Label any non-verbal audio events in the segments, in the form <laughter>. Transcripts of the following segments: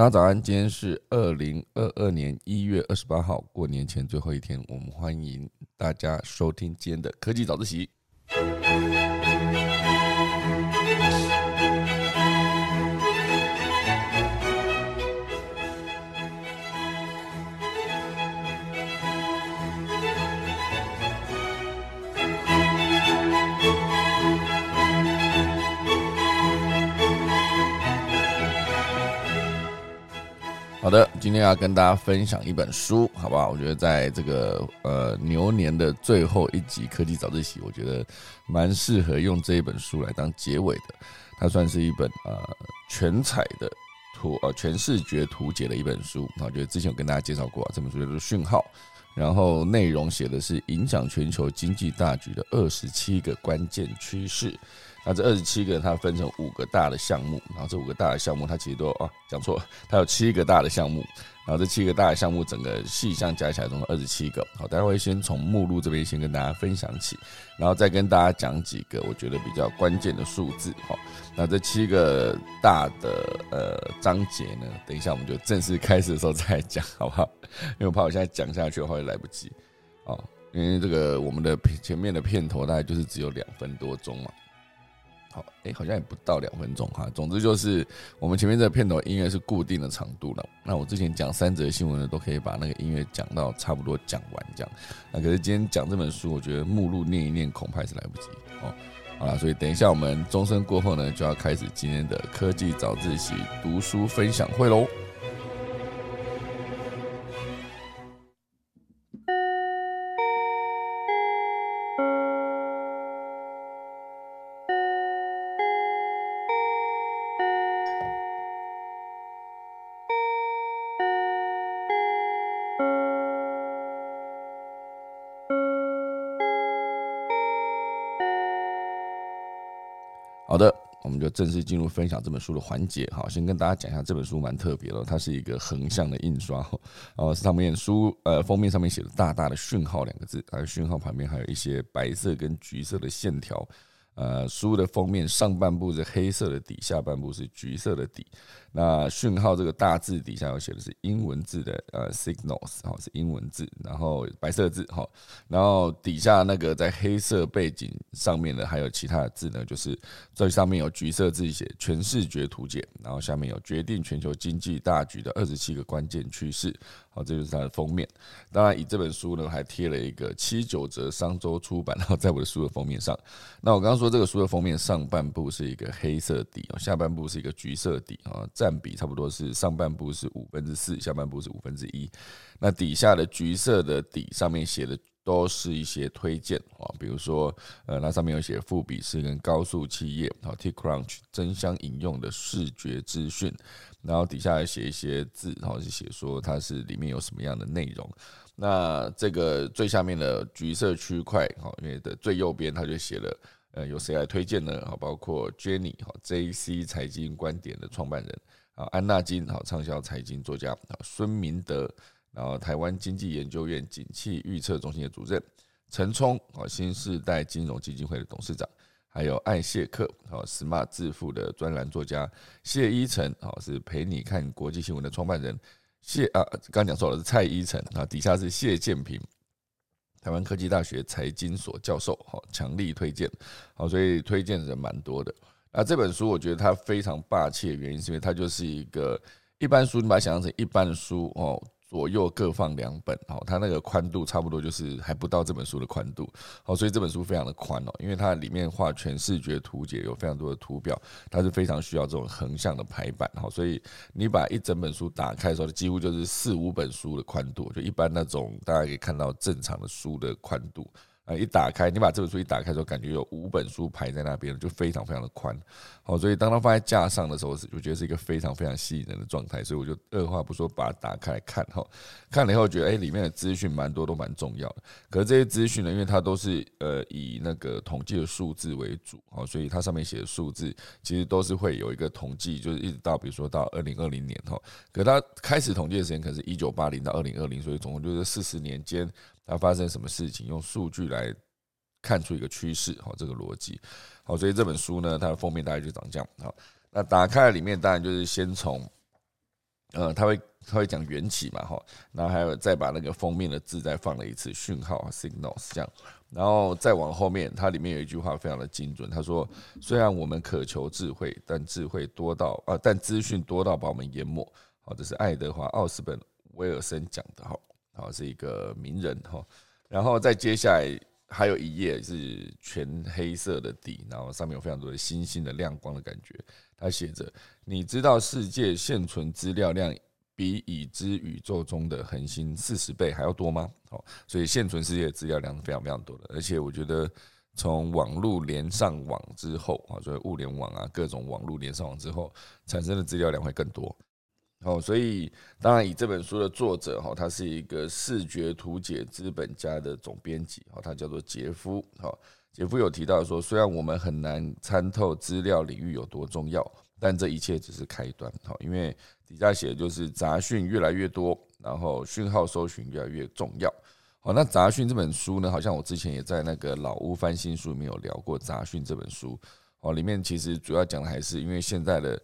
大家早安，今天是二零二二年一月二十八号，过年前最后一天，我们欢迎大家收听今天的科技早自习。好的，今天要跟大家分享一本书，好不好？我觉得在这个呃牛年的最后一集科技早自习，我觉得蛮适合用这一本书来当结尾的。它算是一本呃全彩的图呃全视觉图解的一本书。我觉得之前有跟大家介绍过，这本书叫做《讯号》，然后内容写的是影响全球经济大局的二十七个关键趋势。那这二十七个，它分成五个大的项目，然后这五个大的项目，它其实都啊讲错了，它有七个大的项目，然后这七个大的项目整个细项加起来总共二十七个。好，待会先从目录这边先跟大家分享起，然后再跟大家讲几个我觉得比较关键的数字。好，那这七个大的呃章节呢，等一下我们就正式开始的时候再讲，好不好？因为我怕我现在讲下去的话会来不及。哦，因为这个我们的前面的片头大概就是只有两分多钟嘛。好，哎，好像也不到两分钟哈。总之就是我们前面这个片头音乐是固定的长度了。那我之前讲三则新闻呢，都可以把那个音乐讲到差不多讲完这样。那可是今天讲这本书，我觉得目录念一念恐怕是来不及哦。好了，所以等一下我们钟声过后呢，就要开始今天的科技早自习读书分享会喽。好的，我们就正式进入分享这本书的环节。好，先跟大家讲一下这本书蛮特别的，它是一个横向的印刷，<laughs> 然后上面书呃封面上面写的大大的“讯号”两个字，还有讯号旁边还有一些白色跟橘色的线条。呃，书的封面上半部是黑色的底，下半部是橘色的底。那讯号这个大字底下有写的是英文字的，呃，signals 哈是英文字，然后白色字哈，然后底下那个在黑色背景上面的还有其他的字呢，就是这上面有橘色字写全视觉图解，然后下面有决定全球经济大局的二十七个关键趋势，好，这就是它的封面。当然，以这本书呢还贴了一个七九折商周出版，然后在我的书的封面上。那我刚刚说这个书的封面上半部是一个黑色底，下半部是一个橘色底啊。占比差不多是上半部是五分之四，下半部是五分之一。那底下的橘色的底上面写的都是一些推荐啊，比如说呃，那上面有写富比士跟高速企业啊，TechCrunch 争相引用的视觉资讯，然后底下还写一些字，然后是写说它是里面有什么样的内容。那这个最下面的橘色区块，哈，因为的最右边它就写了。呃，由谁来推荐呢？好，包括 Jenny 哈，JC 财经观点的创办人啊，安娜金好，畅销财经作家啊，孙明德，然后台湾经济研究院景气预测中心的主任陈冲啊，新时代金融基金会的董事长，还有爱谢克好，Smart 致富的专栏作家谢依晨好，是陪你看国际新闻的创办人谢啊，刚讲错了是蔡依晨啊，底下是谢建平。台湾科技大学财经所教授，好，强力推荐，好，所以推荐人蛮多的。那这本书我觉得它非常霸气的原因，是因为它就是一个一般书，你把它想象成一般的书哦。左右各放两本，好，它那个宽度差不多就是还不到这本书的宽度，好，所以这本书非常的宽哦，因为它里面画全视觉图解，有非常多的图表，它是非常需要这种横向的排版，好，所以你把一整本书打开的时候，几乎就是四五本书的宽度，就一般那种大家可以看到正常的书的宽度。啊一打开，你把这本书一打开的时候，感觉有五本书排在那边，就非常非常的宽。好，所以当它放在架上的时候，是我觉得是一个非常非常吸引人的状态。所以我就二话不说把它打开来看。哈，看了以后觉得，哎，里面的资讯蛮多，都蛮重要的。可是这些资讯呢，因为它都是呃以那个统计的数字为主，好，所以它上面写的数字其实都是会有一个统计，就是一直到比如说到二零二零年哈。可它开始统计的时间可是一九八零到二零二零，所以总共就是四十年间。它发生什么事情？用数据来看出一个趋势，好，这个逻辑，好，所以这本书呢，它的封面大概就长这样，好，那打开里面当然就是先从呃，他会他会讲缘起嘛，哈，然后还有再把那个封面的字再放了一次讯号 signals 这样，然后再往后面，它里面有一句话非常的精准，他说：虽然我们渴求智慧，但智慧多到啊，但资讯多到把我们淹没。好，这是爱德华奥斯本威尔森讲的，哈，好是一个名人，哈，然后再接下来还有一页是全黑色的底，然后上面有非常多的星星的亮光的感觉。他写着：“你知道世界现存资料量比已知宇宙中的恒星四十倍还要多吗？”好，所以现存世界的资料量是非常非常多的。而且我觉得，从网络连上网之后啊，所以物联网啊，各种网络连上网之后产生的资料量会更多。好，所以当然以这本书的作者哈，他是一个视觉图解资本家的总编辑，哈，他叫做杰夫，好。杰夫有提到说，虽然我们很难参透资料领域有多重要，但这一切只是开端。哈，因为底下写的就是杂讯越来越多，然后讯号搜寻越来越重要。好，那杂讯这本书呢，好像我之前也在那个老屋翻新书里面有聊过杂讯这本书。哦，里面其实主要讲的还是因为现在的。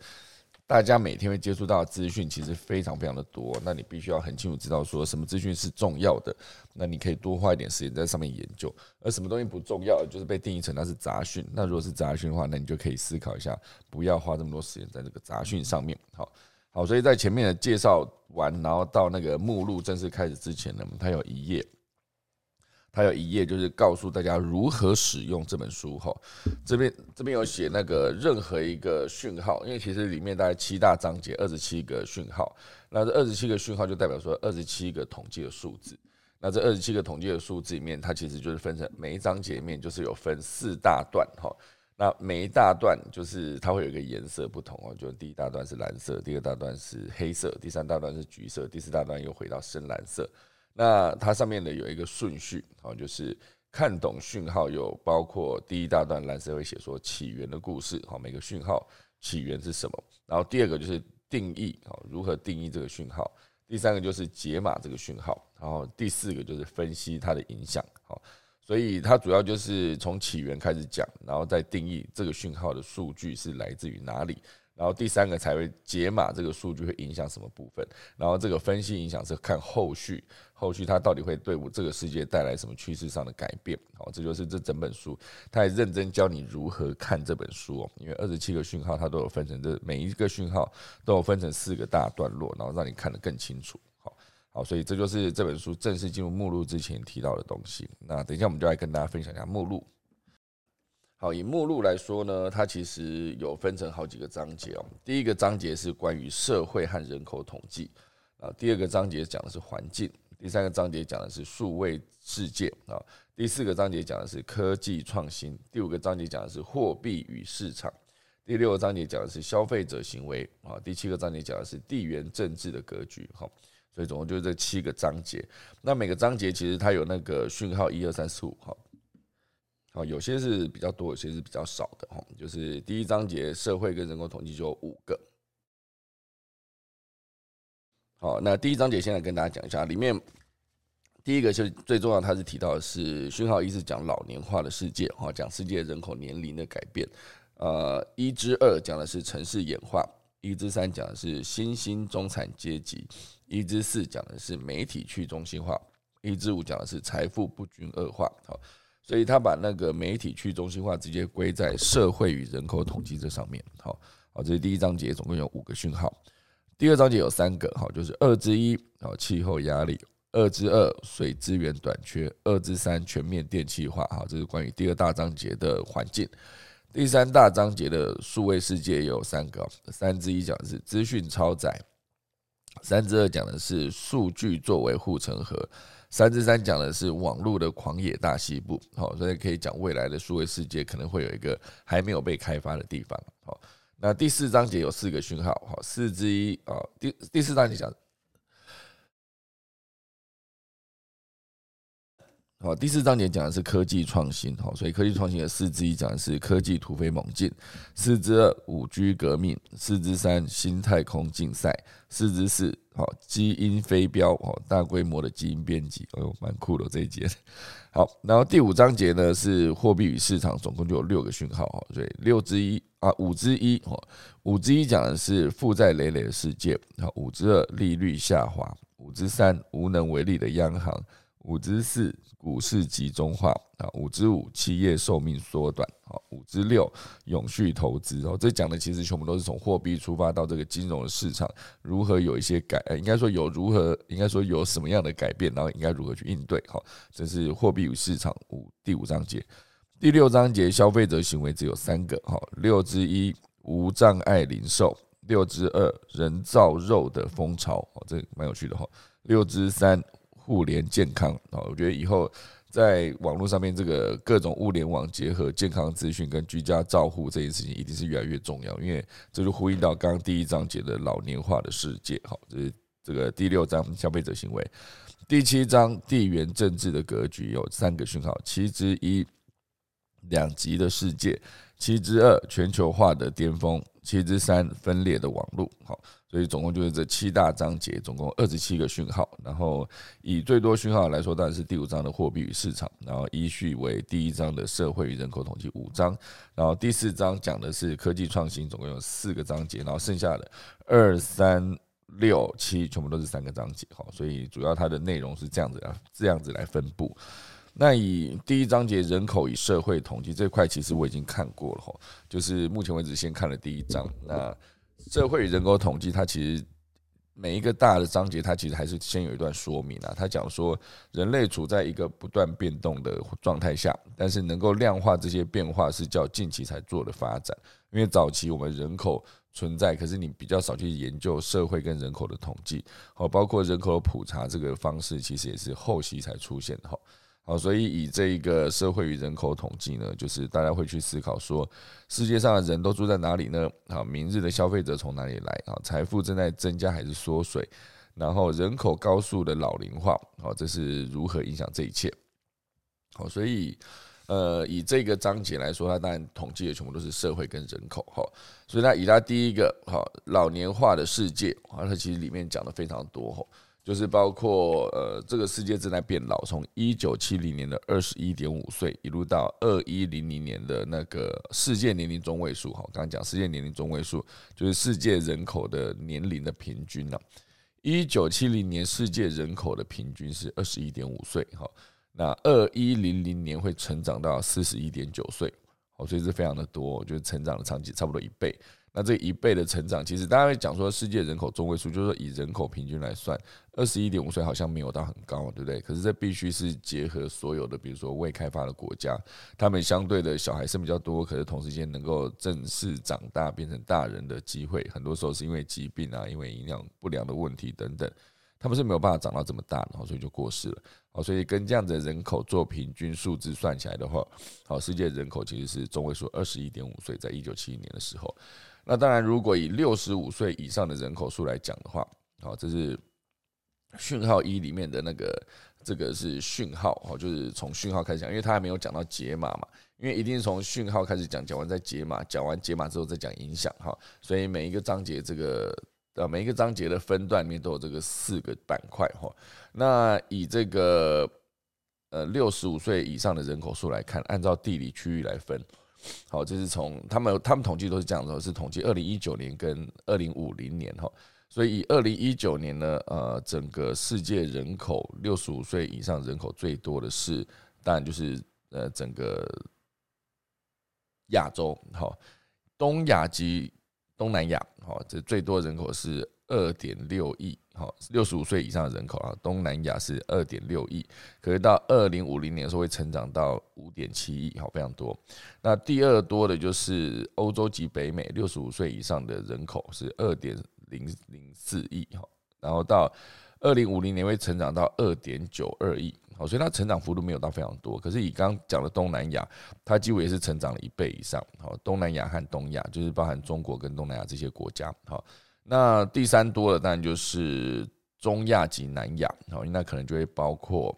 大家每天会接触到的资讯其实非常非常的多，那你必须要很清楚知道说什么资讯是重要的，那你可以多花一点时间在上面研究；而什么东西不重要，就是被定义成它是杂讯。那如果是杂讯的话，那你就可以思考一下，不要花这么多时间在这个杂讯上面。好，好，所以在前面的介绍完，然后到那个目录正式开始之前呢，它有一页。还有一页就是告诉大家如何使用这本书哈，这边这边有写那个任何一个讯号，因为其实里面大概七大章节，二十七个讯号，那这二十七个讯号就代表说二十七个统计的数字，那这二十七个统计的数字里面，它其实就是分成每一章节面就是有分四大段哈，那每一大段就是它会有一个颜色不同哦，就第一大段是蓝色，第二大段是黑色，第三大段是橘色，第四大段又回到深蓝色。那它上面的有一个顺序，好，就是看懂讯号有包括第一大段蓝色会写说起源的故事，好，每个讯号起源是什么？然后第二个就是定义，好，如何定义这个讯号？第三个就是解码这个讯号，然后第四个就是分析它的影响，好，所以它主要就是从起源开始讲，然后再定义这个讯号的数据是来自于哪里。然后第三个才会解码这个数据会影响什么部分，然后这个分析影响是看后续，后续它到底会对我这个世界带来什么趋势上的改变。好，这就是这整本书，他也认真教你如何看这本书哦。因为二十七个讯号它都有分成，这每一个讯号都有分成四个大段落，然后让你看得更清楚。好，好，所以这就是这本书正式进入目录之前提到的东西。那等一下我们就来跟大家分享一下目录。好，以目录来说呢，它其实有分成好几个章节哦。第一个章节是关于社会和人口统计啊，第二个章节讲的是环境，第三个章节讲的是数位世界啊，第四个章节讲的是科技创新，第五个章节讲的是货币与市场，第六个章节讲的是消费者行为啊，第七个章节讲的是地缘政治的格局。好，所以总共就是这七个章节。那每个章节其实它有那个讯号一二三四五哈好。有些是比较多，有些是比较少的哈。就是第一章节社会跟人口统计就五个。好，那第一章节现在跟大家讲一下，里面第一个是最重要，它是提到的是讯号一是讲老年化的世界，哈，讲世界人口年龄的改变。呃，一之二讲的是城市演化，一之三讲的是新兴中产阶级，一之四讲的是媒体去中心化，一之五讲的是财富不均恶化。好。所以他把那个媒体去中心化直接归在社会与人口统计这上面，好，好，这是第一章节，总共有五个讯号。第二章节有三个，好，就是二之一，好，气候压力；二之二，水资源短缺；二之三，全面电气化，好，这是关于第二大章节的环境。第三大章节的数位世界有三个，三之一讲的是资讯超载，三之二讲的是数据作为护城河。三之三讲的是网络的狂野大西部，好，所以可以讲未来的数位世界可能会有一个还没有被开发的地方，好，那第四章节有四个讯号，好，四之一啊，第第四章节讲，好，第四章节讲的是科技创新，好，所以科技创新的四之一讲的是科技突飞猛进，四之二五 G 革命，四之三新太空竞赛，四之四好基因飞镖，好大规模的基因编辑，哎呦，蛮酷的这一节。好，然后第五章节呢是货币与市场，总共就有六个讯号，哈，所以六之一啊，五之一，哈，五之一讲的是负债累累的世界，好，五之二利率下滑，五之三无能为力的央行。五之四，股市集中化啊；五之五，企业寿命缩短啊；五之六，永续投资。哦，这讲的其实全部都是从货币出发到这个金融的市场如何有一些改，应该说有如何，应该说有什么样的改变，然后应该如何去应对。好，这是货币与市场五第五章节，第六章节消费者行为只有三个。好，六之一无障碍零售，六之二人造肉的风潮。哦，这蛮有趣的哈。六之三。互联健康啊，我觉得以后在网络上面，这个各种物联网结合健康资讯跟居家照护这件事情，一定是越来越重要。因为这就呼应到刚刚第一章节的老年化的世界。好，这是这个第六章消费者行为，第七章地缘政治的格局有三个讯号：七之一两极的世界，七之二全球化的巅峰，七之三分裂的网络。好。所以总共就是这七大章节，总共二十七个讯号。然后以最多讯号来说，当然是第五章的货币与市场。然后依序为第一章的社会与人口统计五章，然后第四章讲的是科技创新，总共有四个章节。然后剩下的二三六七全部都是三个章节。好，所以主要它的内容是这样子啊，这样子来分布。那以第一章节人口与社会统计这块，其实我已经看过了哈，就是目前为止先看了第一章。那社会与人口统计，它其实每一个大的章节，它其实还是先有一段说明啊。它讲说，人类处在一个不断变动的状态下，但是能够量化这些变化是较近期才做的发展。因为早期我们人口存在，可是你比较少去研究社会跟人口的统计，哦，包括人口普查这个方式，其实也是后期才出现的哈。好，所以以这一个社会与人口统计呢，就是大家会去思考说，世界上的人都住在哪里呢？好，明日的消费者从哪里来？啊，财富正在增加还是缩水？然后人口高速的老龄化，好，这是如何影响这一切？好，所以呃，以这个章节来说，它当然统计的全部都是社会跟人口，哈，所以它以它第一个好老年化的世界，啊，它其实里面讲的非常多，哈。就是包括呃，这个世界正在变老，从一九七零年的二十一点五岁，一路到二一零零年的那个世界年龄中位数，哈，刚刚讲世界年龄中位数就是世界人口的年龄的平均呢。一九七零年世界人口的平均是二十一点五岁，哈，那二一零零年会成长到四十一点九岁，好，所以是非常的多，就是成长的场景差不多一倍。那这一倍的成长，其实大家会讲说，世界人口中位数，就是说以人口平均来算，二十一点五岁好像没有到很高，对不对？可是这必须是结合所有的，比如说未开发的国家，他们相对的小孩生比较多，可是同时间能够正式长大变成大人的机会，很多时候是因为疾病啊，因为营养不良的问题等等，他们是没有办法长到这么大，然后所以就过世了。好，所以跟这样子的人口做平均数字算起来的话，好，世界人口其实是中位数二十一点五岁，在一九七一年的时候。那当然，如果以六十五岁以上的人口数来讲的话，好，这是讯号一里面的那个，这个是讯号，好，就是从讯号开始讲，因为他还没有讲到解码嘛，因为一定是从讯号开始讲，讲完再解码，讲完解码之后再讲影响，哈，所以每一个章节这个呃每一个章节的分段里面都有这个四个板块，哈，那以这个呃六十五岁以上的人口数来看，按照地理区域来分。好，这是从他们他们统计都是这样的，是统计二零一九年跟二零五零年哈，所以以二零一九年呢，呃，整个世界人口六十五岁以上人口最多的是，当然就是呃整个亚洲，好，东亚及东南亚，好，这最多人口是二点六亿。好，六十五岁以上的人口啊，东南亚是二点六亿，可是到二零五零年的时候会成长到五点七亿，好，非常多。那第二多的就是欧洲及北美，六十五岁以上的人口是二点零零四亿，哈，然后到二零五零年会成长到二点九二亿，好，所以它成长幅度没有到非常多。可是以刚刚讲的东南亚，它几乎也是成长了一倍以上，好，东南亚和东亚就是包含中国跟东南亚这些国家，好。那第三多的当然就是中亚及南亚，好，那可能就会包括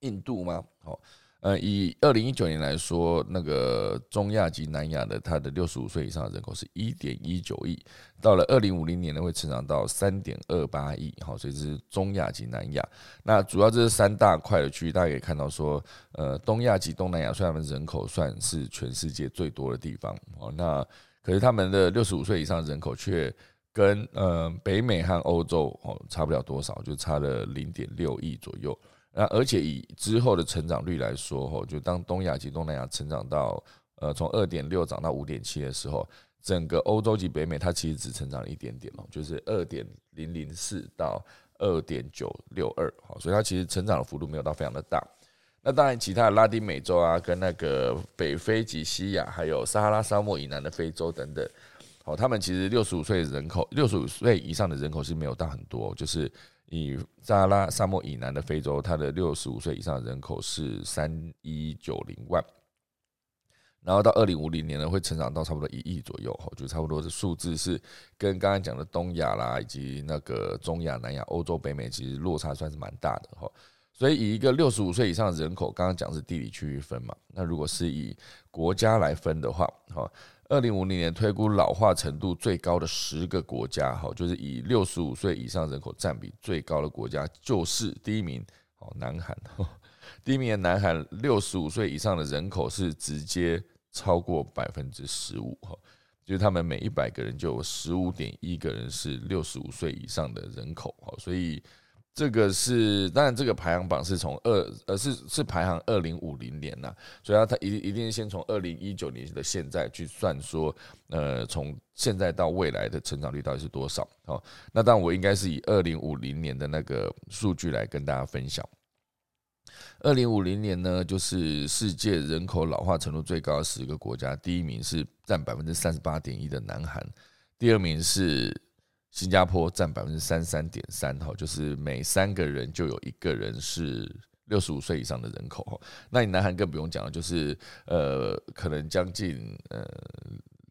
印度吗？好。呃，以二零一九年来说，那个中亚及南亚的，它的六十五岁以上的人口是一点一九亿，到了二零五零年呢，会成长到三点二八亿。好，所以这是中亚及南亚。那主要这是三大块的区域，大家可以看到说，呃，东亚及东南亚虽然人口算是全世界最多的地方，哦，那可是他们的六十五岁以上人口却跟呃北美和欧洲哦差不了多少，就差了零点六亿左右。那而且以之后的成长率来说，吼，就当东亚及东南亚成长到呃从二点六涨到五点七的时候，整个欧洲及北美它其实只成长了一点点哦，就是二点零零四到二点九六二，好，所以它其实成长的幅度没有到非常的大。那当然，其他的拉丁美洲啊，跟那个北非及西亚，还有撒哈拉沙漠以南的非洲等等，好，他们其实六十五岁人口，六十五岁以上的人口是没有大很多，就是。以撒拉沙漠以南的非洲，它的六十五岁以上的人口是三一九零万，然后到二零五零年呢，会成长到差不多一亿左右，哈，就差不多的数字是跟刚刚讲的东亚啦，以及那个中亚、南亚、欧洲、北美，其实落差算是蛮大的，哈。所以以一个六十五岁以上的人口，刚刚讲是地理区域分嘛，那如果是以国家来分的话，哈。二零五零年推估老化程度最高的十个国家，哈，就是以六十五岁以上人口占比最高的国家，就是第一名，哦，南韩，<laughs> 第一名的南韩六十五岁以上的人口是直接超过百分之十五，哈，就是他们每一百个人就有十五点一个人是六十五岁以上的人口，哈，所以。这个是当然，这个排行榜是从二呃是是排行二零五零年呐，所以它一一定先从二零一九年的现在去算说，呃，从现在到未来的成长率到底是多少？好，那当然我应该是以二零五零年的那个数据来跟大家分享。二零五零年呢，就是世界人口老化程度最高十个国家，第一名是占百分之三十八点一的南韩，第二名是。新加坡占百分之三三点三，哈，就是每三个人就有一个人是六十五岁以上的人口，哈。那你南韩更不用讲了，就是呃，可能将近呃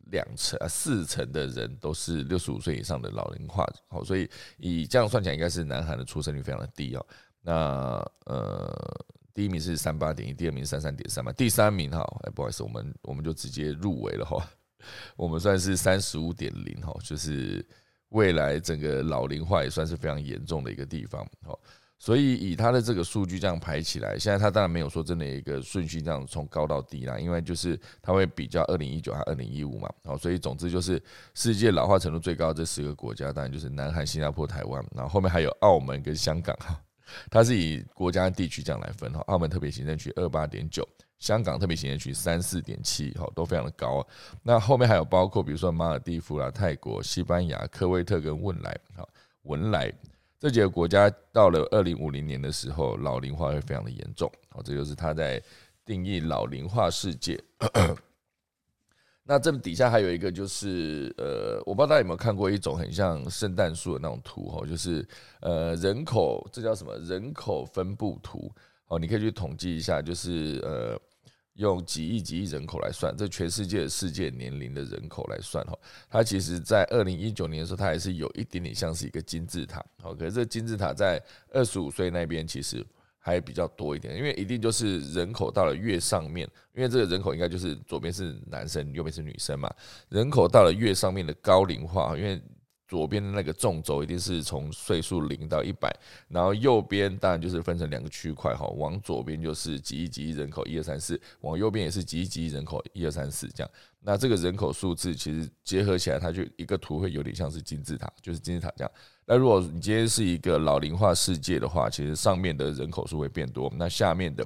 两成啊四成的人都是六十五岁以上的老龄化，好，所以以这样算起来，应该是南韩的出生率非常的低哦。那呃，第一名是三八点一，第二名三三点三嘛，第三名哈，哎，不好意思，我们我们就直接入围了哈，我们算是三十五点零哈，就是。未来整个老龄化也算是非常严重的一个地方，好，所以以它的这个数据这样排起来，现在它当然没有说真的一个顺序这样从高到低啦，因为就是它会比较二零一九和二零一五嘛，好，所以总之就是世界老化程度最高这十个国家，当然就是南韩、新加坡、台湾，然后后面还有澳门跟香港哈，它是以国家地区这样来分哈，澳门特别行政区二八点九。香港特别行政区三四点七，哈，都非常的高。那后面还有包括，比如说马尔蒂夫啦、泰国、西班牙、科威特跟汶莱，哈，文莱这几个国家，到了二零五零年的时候，老龄化会非常的严重。好，这就是他在定义老龄化世界。<clears throat> 那这底下还有一个，就是呃，我不知道大家有没有看过一种很像圣诞树的那种图，哈，就是呃人口，这叫什么？人口分布图。哦，你可以去统计一下，就是呃。用几亿几亿人口来算，这全世界的世界年龄的人口来算哈，它其实在二零一九年的时候，它还是有一点点像是一个金字塔。好，可是这金字塔在二十五岁那边其实还比较多一点，因为一定就是人口到了越上面，因为这个人口应该就是左边是男生，右边是女生嘛。人口到了越上面的高龄化，因为。左边的那个纵轴一定是从岁数零到一百，然后右边当然就是分成两个区块哈，往左边就是几亿几亿人口一二三四，往右边也是几亿几亿人口一二三四这样。那这个人口数字其实结合起来，它就一个图会有点像是金字塔，就是金字塔这样。那如果你今天是一个老龄化世界的话，其实上面的人口数会变多，那下面的。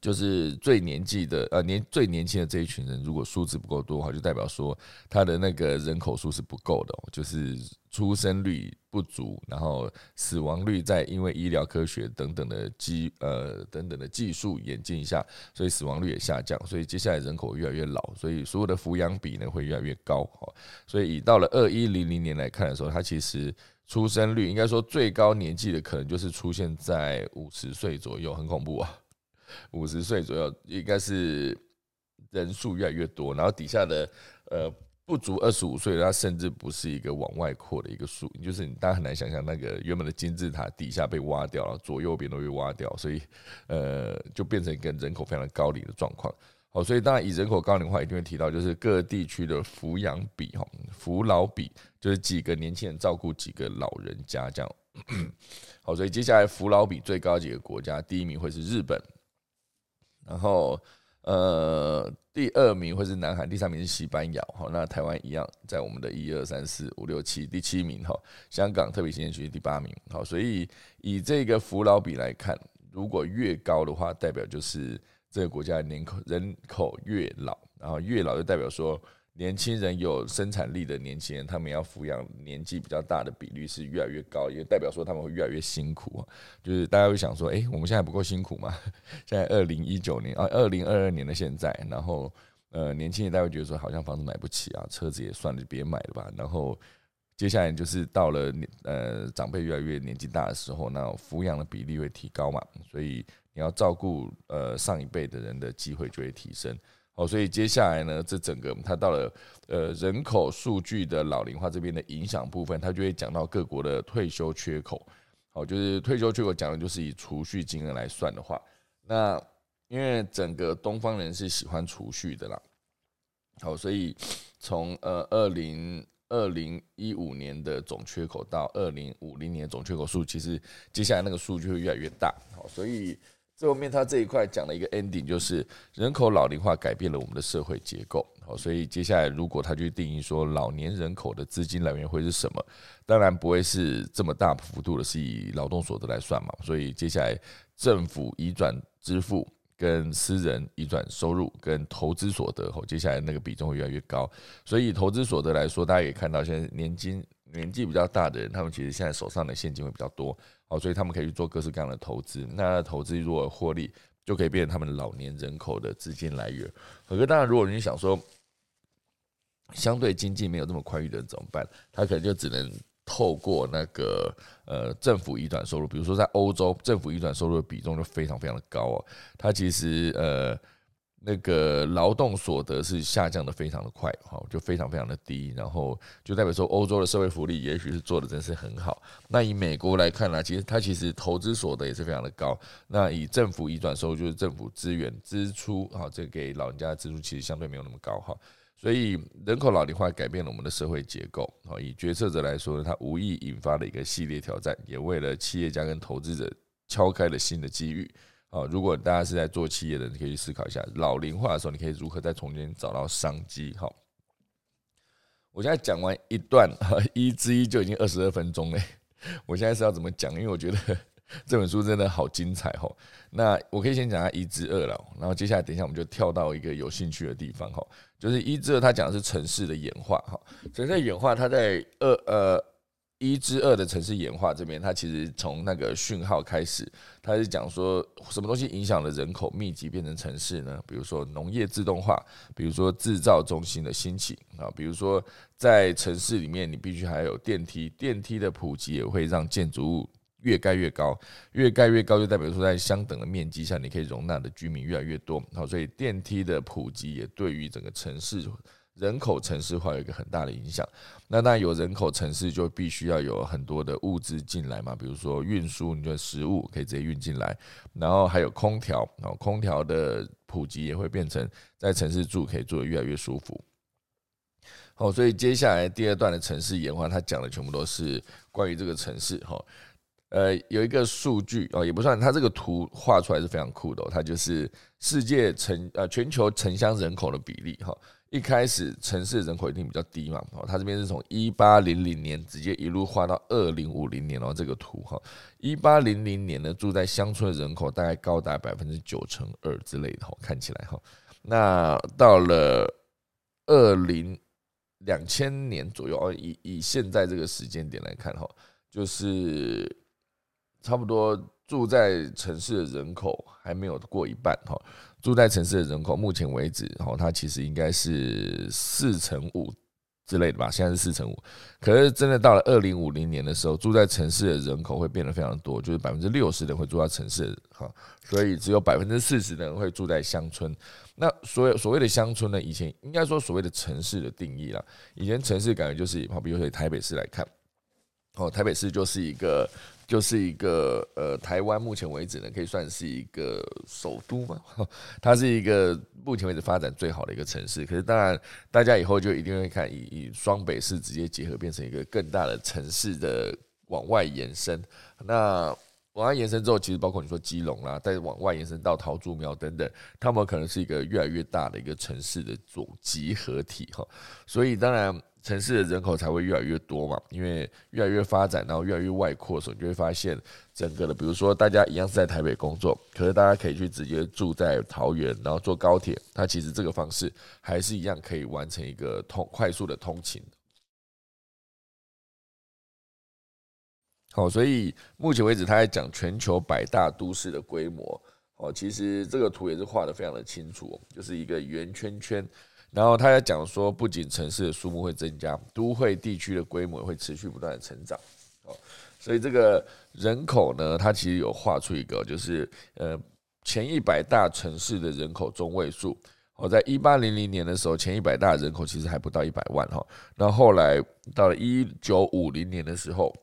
就是最年纪的呃年最年轻的这一群人，如果数字不够多的话，就代表说他的那个人口数是不够的，就是出生率不足，然后死亡率在因为医疗科学等等的技呃等等的技术演进下，所以死亡率也下降，所以接下来人口越来越老，所以所有的抚养比呢会越来越高哈，所以以到了二一零零年来看的时候，它其实出生率应该说最高年纪的可能就是出现在五十岁左右，很恐怖啊。五十岁左右，应该是人数越来越多，然后底下的呃不足二十五岁，它甚至不是一个往外扩的一个数，就是你大家很难想象那个原本的金字塔底下被挖掉了，左右边都被挖掉，所以呃，就变成一个人口非常高龄的状况。好，所以当然以人口高龄化，一定会提到就是各地区的抚养比哈，扶老比就是几个年轻人照顾几个老人家这样。<coughs> 好，所以接下来扶老比最高几个国家，第一名会是日本，然后。呃，第二名会是南韩，第三名是西班牙。好，那台湾一样，在我们的一二三四五六七第七名。哈，香港特别行政区第八名。好，所以以这个扶老比来看，如果越高的话，代表就是这个国家人口人口越老，然后越老就代表说。年轻人有生产力的年轻人，他们要抚养年纪比较大的比率是越来越高，也代表说他们会越来越辛苦。就是大家会想说，哎，我们现在不够辛苦吗？<laughs> 现在二零一九年啊，二零二二年的现在，然后呃，年轻人大家会觉得说，好像房子买不起啊，车子也算了，就别买了吧。然后接下来就是到了呃长辈越来越年纪大的时候，那抚养的比例会提高嘛，所以你要照顾呃上一辈的人的机会就会提升。好，所以接下来呢，这整个它到了呃人口数据的老龄化这边的影响部分，它就会讲到各国的退休缺口。好，就是退休缺口讲的就是以储蓄金额来算的话，那因为整个东方人是喜欢储蓄的啦。好，所以从呃二零二零一五年的总缺口到二零五零年总缺口数，其实接下来那个数据会越来越大。好，所以。最后面，他这一块讲了一个 ending，就是人口老龄化改变了我们的社会结构。好，所以接下来如果他去定义说老年人口的资金来源会是什么，当然不会是这么大幅度的，是以劳动所得来算嘛。所以接下来政府移转支付、跟私人移转收入、跟投资所得，后接下来那个比重会越来越高。所以投资所得来说，大家也看到现在年金。年纪比较大的人，他们其实现在手上的现金会比较多，哦，所以他们可以去做各式各样的投资。那投资如果获利，就可以变成他们老年人口的资金来源。可是，当然，如果你想说，相对经济没有这么宽裕的人怎么办？他可能就只能透过那个呃政府移转收入，比如说在欧洲，政府移转收入的比重就非常非常的高哦。它其实呃。那个劳动所得是下降的非常的快，哈，就非常非常的低，然后就代表说欧洲的社会福利也许是做的真是很好。那以美国来看呢，其实它其实投资所得也是非常的高。那以政府移转收入，就是政府资源支出，哈，这给老人家的支出其实相对没有那么高，哈。所以人口老龄化改变了我们的社会结构，好，以决策者来说，它无意引发了一个系列挑战，也为了企业家跟投资者敲开了新的机遇。哦，如果大家是在做企业的，你可以思考一下，老龄化的时候，你可以如何在中间找到商机。好，我现在讲完一段，一之一就已经二十二分钟嘞。我现在是要怎么讲？因为我觉得 <laughs> 这本书真的好精彩哈。那我可以先讲下一之二了，然后接下来等一下我们就跳到一个有兴趣的地方哈，就是一之二，它讲的是城市的演化哈。城市的演化，它在二呃。一之二的城市演化这边，它其实从那个讯号开始，它是讲说什么东西影响了人口密集变成城市呢？比如说农业自动化，比如说制造中心的兴起啊，比如说在城市里面你必须还有电梯，电梯的普及也会让建筑物越盖越高，越盖越高就代表说在相等的面积下，你可以容纳的居民越来越多。好，所以电梯的普及也对于整个城市。人口城市化有一个很大的影响，那当然有人口城市就必须要有很多的物资进来嘛，比如说运输，你的食物可以直接运进来，然后还有空调，然后空调的普及也会变成在城市住可以住得越来越舒服。好，所以接下来第二段的城市演化，它讲的全部都是关于这个城市哈。呃，有一个数据哦，也不算，它这个图画出来是非常酷的，它就是世界城呃全球城乡人口的比例哈。一开始城市人口一定比较低嘛，哦，它这边是从一八零零年直接一路画到二零五零年哦，这个图哈，一八零零年呢住在乡村的人口大概高达百分之九成二之类的哈，看起来哈，那到了二零两千年左右哦，以以现在这个时间点来看哈，就是差不多住在城市的人口还没有过一半哈。住在城市的人口，目前为止，哦，它其实应该是四成五之类的吧，现在是四成五。可是真的到了二零五零年的时候，住在城市的人口会变得非常多，就是百分之六十的人会住在城市，哈，所以只有百分之四十的人会住在乡村。那所有所谓的乡村呢，以前应该说所谓的城市的定义啦，以前城市感觉就是，好，比如说以台北市来看，哦，台北市就是一个。就是一个呃，台湾目前为止呢，可以算是一个首都嘛。<laughs> 它是一个目前为止发展最好的一个城市。可是当然，大家以后就一定会看以以双北市直接结合，变成一个更大的城市的往外延伸。那往外延伸之后，其实包括你说基隆啦，再往外延伸到桃竹苗等等，他们可能是一个越来越大的一个城市的总集合体哈。所以当然。城市的人口才会越来越多嘛，因为越来越发展，然后越来越外扩的时候，你就会发现整个的，比如说大家一样是在台北工作，可是大家可以去直接住在桃园，然后坐高铁，它其实这个方式还是一样可以完成一个通快速的通勤。好，所以目前为止，他在讲全球百大都市的规模。哦，其实这个图也是画的非常的清楚，就是一个圆圈圈。然后他在讲说，不仅城市的数目会增加，都会地区的规模会持续不断的成长。哦，所以这个人口呢，它其实有画出一个，就是呃前一百大城市的人口中位数。哦，在一八零零年的时候，前一百大人口其实还不到一百万哈。那后来到了一九五零年的时候，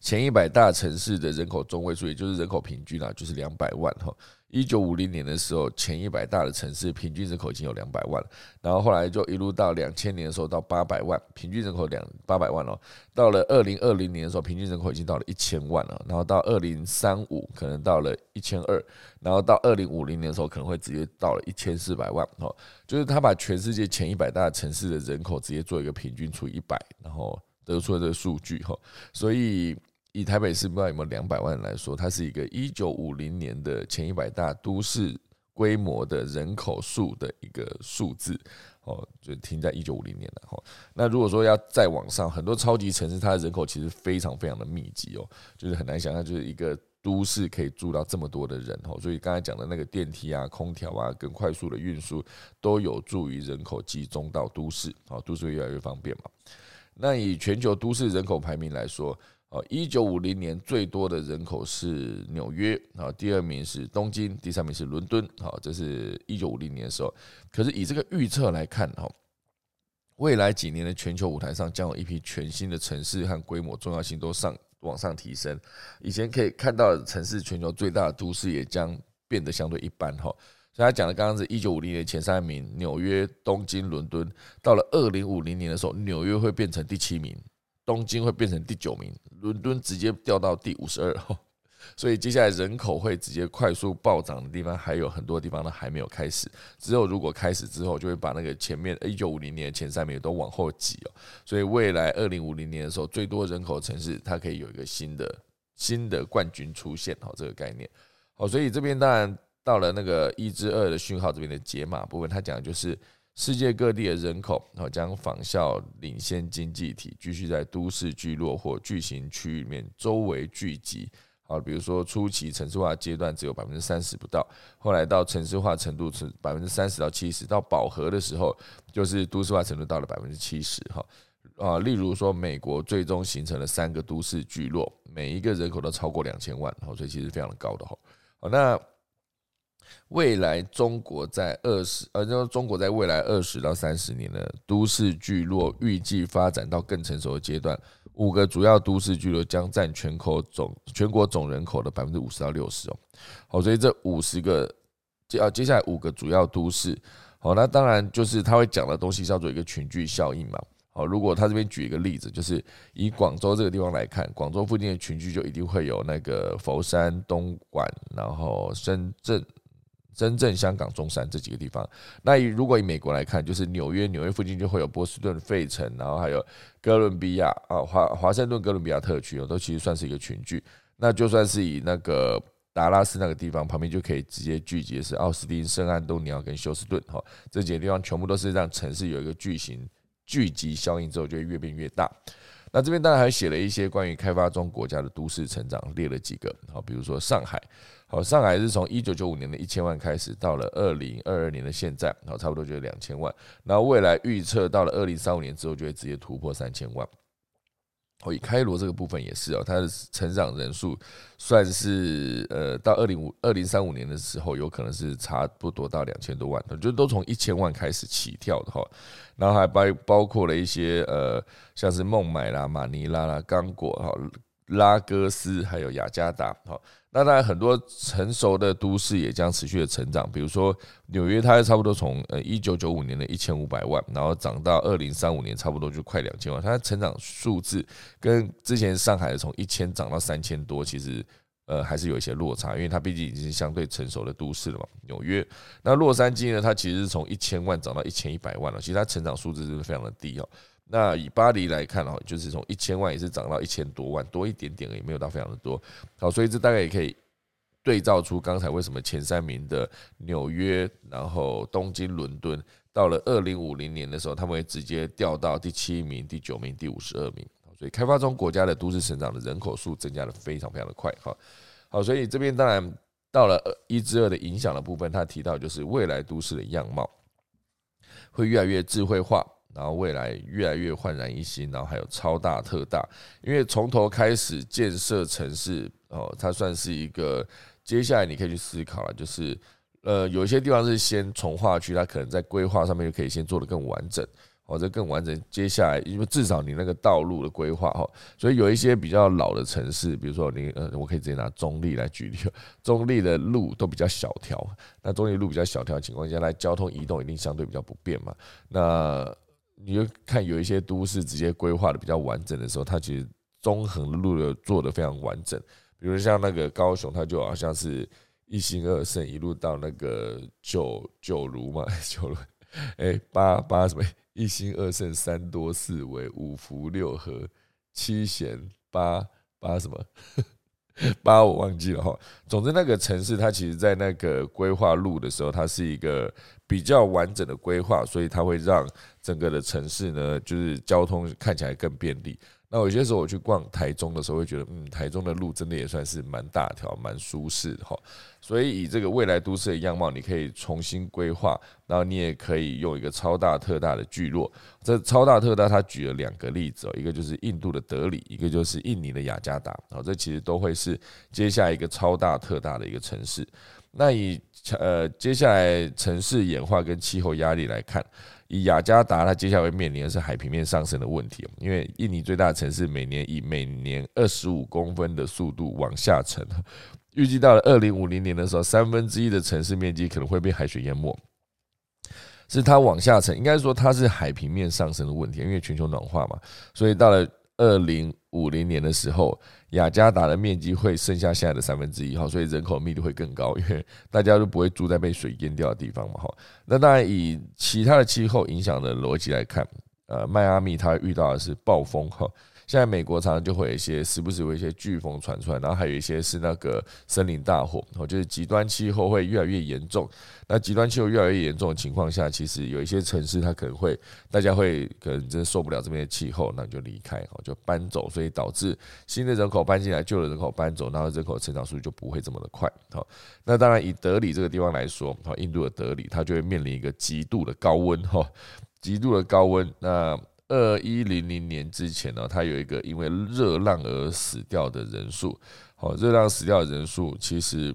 前一百大城市的人口中位数，也就是人口平均啊，就是两百万哈。一九五零年的时候，前一百大的城市平均人口已经有两百万了，然后后来就一路到两千年的时候到八百万，平均人口两八百万哦。到了二零二零年的时候，平均人口已经到了一千万了，然后到二零三五可能到了一千二，然后到二零五零年的时候可能会直接到了一千四百万哦。就是他把全世界前一百大城市的人口直接做一个平均除以一百，然后得出了这个数据哈，所以。以台北市不知道有没有两百万来说，它是一个一九五零年的前一百大都市规模的人口数的一个数字哦，就停在一九五零年了哈。那如果说要再往上，很多超级城市它的人口其实非常非常的密集哦，就是很难想象，就是一个都市可以住到这么多的人哦。所以刚才讲的那个电梯啊、空调啊、跟快速的运输，都有助于人口集中到都市，哦，都市越来越方便嘛。那以全球都市人口排名来说，哦，一九五零年最多的人口是纽约，啊，第二名是东京，第三名是伦敦，好，这是一九五零年的时候。可是以这个预测来看，哈，未来几年的全球舞台上将有一批全新的城市和规模重要性都上往上提升。以前可以看到的城市全球最大的都市也将变得相对一般，哈。所以他讲的刚刚是一九五零年前三名，纽约、东京、伦敦，到了二零五零年的时候，纽约会变成第七名。东京会变成第九名，伦敦直接掉到第五十二。号，<laughs> 所以接下来人口会直接快速暴涨的地方还有很多地方呢还没有开始，只有如果开始之后，就会把那个前面一九五零年前三名都往后挤哦，所以未来二零五零年的时候，最多人口城市它可以有一个新的新的冠军出现，好这个概念，好，所以这边当然到了那个一至二的讯号这边的解码部分，它讲的就是。世界各地的人口，然后将仿效领先经济体，继续在都市聚落或巨型区域里面周围聚集。好，比如说初期城市化阶段只有百分之三十不到，后来到城市化程度是百分之三十到七十，到饱和的时候，就是都市化程度到了百分之七十。哈啊，例如说美国最终形成了三个都市聚落，每一个人口都超过两千万，好，所以其实非常的高的哈。好，那。未来中国在二十，呃，就是中国在未来二十到三十年的都市聚落预计发展到更成熟的阶段，五个主要都市聚落将占全口总全国总人口的百分之五十到六十哦。好，所以这五十个接啊接下来五个主要都市，好，那当然就是他会讲的东西叫做一个群聚效应嘛。好，如果他这边举一个例子，就是以广州这个地方来看，广州附近的群聚就一定会有那个佛山、东莞，然后深圳。深圳、香港、中山这几个地方，那以如果以美国来看，就是纽约，纽约附近就会有波士顿、费城，然后还有哥伦比亚啊，华华盛顿、哥伦比亚特区哦，都其实算是一个群聚。那就算是以那个达拉斯那个地方旁边就可以直接聚集的是奥斯汀、圣安东尼奥跟休斯顿哈，这几个地方全部都是让城市有一个巨型聚集效应之后就会越变越大。那这边当然还写了一些关于开发中国家的都市成长，列了几个，好，比如说上海，好，上海是从一九九五年的一千万开始，到了二零二二年的现在，好，差不多就是两千万。那未来预测到了二零三五年之后，就会直接突破三千万。哦，以开罗这个部分也是哦，它的成长人数算是呃，到二零五二零三五年的时候，有可能是差不多到两千多万，就都从一千万开始起跳的哈。然后还包包括了一些呃，像是孟买啦、马尼拉啦、刚果哈、拉哥斯还有雅加达哈。那当然，很多成熟的都市也将持续的成长。比如说纽约，它差不多从呃一九九五年的一千五百万，然后涨到二零三五年，差不多就快两千万。它的成长数字跟之前上海的从一千涨到三千多，其实呃还是有一些落差，因为它毕竟已经是相对成熟的都市了嘛。纽约，那洛杉矶呢，它其实是从一千万涨到一千一百万了，其实它成长数字是非常的低哦。那以巴黎来看哦，就是从一千万也是涨到一千多万，多一点点而已，没有到非常的多。好，所以这大概也可以对照出刚才为什么前三名的纽约，然后东京、伦敦，到了二零五零年的时候，他们会直接掉到第七名、第九名、第五十二名。所以开发中国家的都市成长的人口数增加的非常非常的快。哈，好，所以这边当然到了一至二的影响的部分，他提到就是未来都市的样貌会越来越智慧化。然后未来越来越焕然一新，然后还有超大特大，因为从头开始建设城市哦，它算是一个接下来你可以去思考了，就是呃有一些地方是先从化区，它可能在规划上面就可以先做的更完整，或者更完整。接下来因为至少你那个道路的规划哈，所以有一些比较老的城市，比如说你呃，我可以直接拿中立来举例，<laughs> 中立的路都比较小条，那中立路比较小条情况下，来交通移动一定相对比较不便嘛，那。你就看有一些都市直接规划的比较完整的时候，它其实中横路的做的非常完整。比如像那个高雄，它就好像是一心二圣一路到那个九九如嘛，<laughs> 九如，哎八八什么一心二圣三多四维五福六合七贤八八什么。<laughs> 八我忘记了哈，总之那个城市它其实在那个规划路的时候，它是一个比较完整的规划，所以它会让整个的城市呢，就是交通看起来更便利。那有些时候我去逛台中的时候，会觉得，嗯，台中的路真的也算是蛮大条、蛮舒适的哈。所以以这个未来都市的样貌，你可以重新规划，然后你也可以用一个超大特大的聚落。这超大特大，他举了两个例子哦，一个就是印度的德里，一个就是印尼的雅加达。哦，这其实都会是接下来一个超大特大的一个城市。那以呃接下来城市演化跟气候压力来看。以雅加达，它接下来会面临的是海平面上升的问题，因为印尼最大的城市每年以每年二十五公分的速度往下沉，预计到了二零五零年的时候，三分之一的城市面积可能会被海水淹没，是它往下沉，应该说它是海平面上升的问题，因为全球暖化嘛，所以到了。二零五零年的时候，雅加达的面积会剩下现在的三分之一哈，所以人口密度会更高，因为大家都不会住在被水淹掉的地方嘛哈。那当然以其他的气候影响的逻辑来看，呃，迈阿密它遇到的是暴风哈。现在美国常常就会有一些时不时有一些飓风传出来，然后还有一些是那个森林大火，哦，就是极端气候会越来越严重。那极端气候越来越严重的情况下，其实有一些城市它可能会大家会可能真的受不了这边的气候，那就离开，哦，就搬走，所以导致新的人口搬进来，旧的人口搬走，然后人口成长速度就不会这么的快。好，那当然以德里这个地方来说，好，印度的德里，它就会面临一个极度的高温，哈，极度的高温，那。二一零零年之前呢，它有一个因为热浪而死掉的人数。好，热浪死掉的人数其实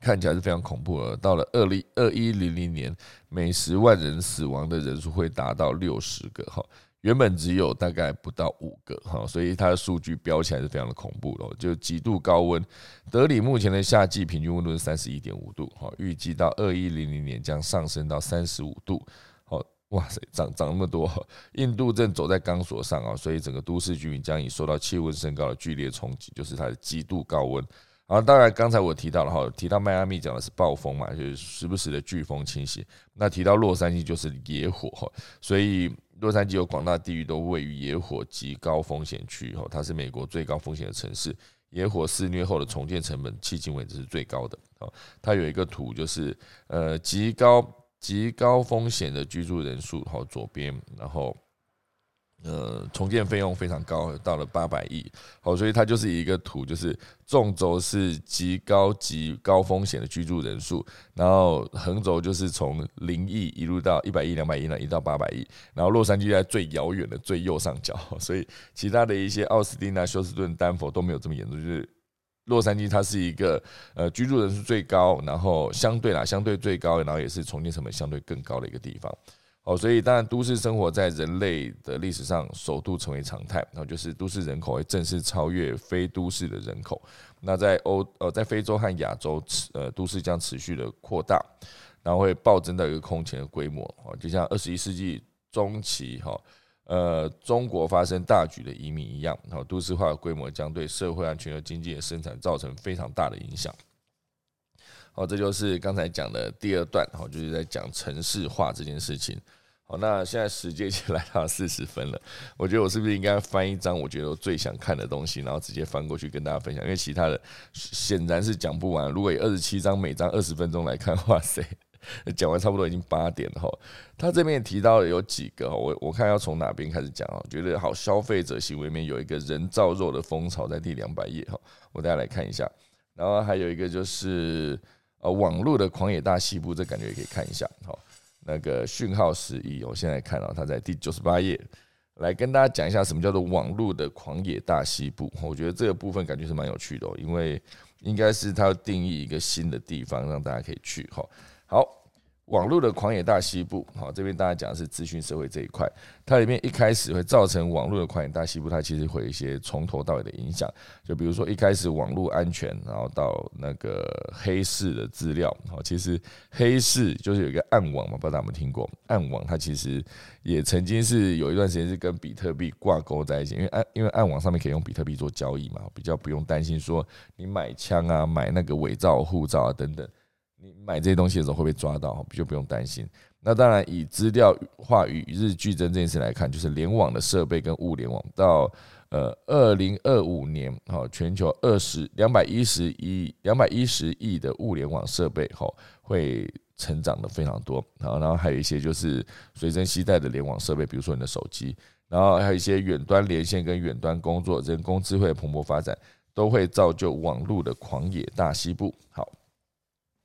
看起来是非常恐怖的。到了二零二一零零年，每十万人死亡的人数会达到六十个。哈，原本只有大概不到五个。哈，所以它的数据标起来是非常的恐怖的。就极度高温，德里目前的夏季平均温度是三十一点五度。哈，预计到二一零零年将上升到三十五度。哇塞，涨涨那么多！<laughs> 印度正走在钢索上啊，所以整个都市居民将以受到气温升高的剧烈冲击，就是它的极度高温。啊，当然刚才我提到了哈，提到迈阿密讲的是暴风嘛，就是时不时的飓风侵袭。那提到洛杉矶就是野火哈，所以洛杉矶有广大地域都位于野火极高风险区哈，它是美国最高风险的城市，野火肆虐后的重建成本迄今为止是最高的。哦，它有一个图就是呃极高。极高风险的居住人数，好左边，然后呃，重建费用非常高，到了八百亿。好，所以它就是一个图，就是纵轴是极高极高风险的居住人数，然后横轴就是从零亿一路到一百亿、两百亿呢，一到八百亿。然后洛杉矶在最遥远的最右上角，所以其他的一些奥斯汀啊、休斯顿、丹佛都没有这么严重。就是洛杉矶它是一个呃居住人数最高，然后相对啦，相对最高，然后也是重建成本相对更高的一个地方。哦，所以当然，都市生活在人类的历史上首度成为常态，然后就是都市人口会正式超越非都市的人口。那在欧呃，在非洲和亚洲持，呃，都市将持续的扩大，然后会暴增到一个空前的规模。哦，就像二十一世纪中期哈，呃，中国发生大举的移民一样，然后都市化的规模将对社会安全和经济的生产造成非常大的影响。好，这就是刚才讲的第二段，好，就是在讲城市化这件事情。好，那现在时间已经来到四十分了，我觉得我是不是应该翻一张我觉得我最想看的东西，然后直接翻过去跟大家分享？因为其他的显然是讲不完。如果以二十七张每张二十分钟来看，哇塞，<laughs> 讲完差不多已经八点了哈。他这边提到的有几个，我我看要从哪边开始讲啊？觉得好，消费者行为里面有一个人造肉的风潮，在第两百页哈，我大家来看一下。然后还有一个就是。呃，网络的狂野大西部，这感觉也可以看一下。好，那个讯号十一，我现在看到它在第九十八页，来跟大家讲一下什么叫做网络的狂野大西部。我觉得这个部分感觉是蛮有趣的，因为应该是它要定义一个新的地方，让大家可以去。哈，好。网络的狂野大西部，好，这边大家讲的是资讯社会这一块，它里面一开始会造成网络的狂野大西部，它其实会有一些从头到尾的影响，就比如说一开始网络安全，然后到那个黑市的资料，好，其实黑市就是有一个暗网嘛，不知道大家有没有听过？暗网它其实也曾经是有一段时间是跟比特币挂钩在一起，因为暗因为暗网上面可以用比特币做交易嘛，比较不用担心说你买枪啊、买那个伪造护照啊等等。你买这些东西的时候会被抓到？就不用担心。那当然，以资料化与日俱增这件事来看，就是联网的设备跟物联网到呃二零二五年，哈，全球二十两百一十亿两百一十亿的物联网设备，哈，会成长的非常多。然后，然后还有一些就是随身携带的联网设备，比如说你的手机，然后还有一些远端连线跟远端工作，人工智慧蓬勃发展，都会造就网络的狂野大西部。好。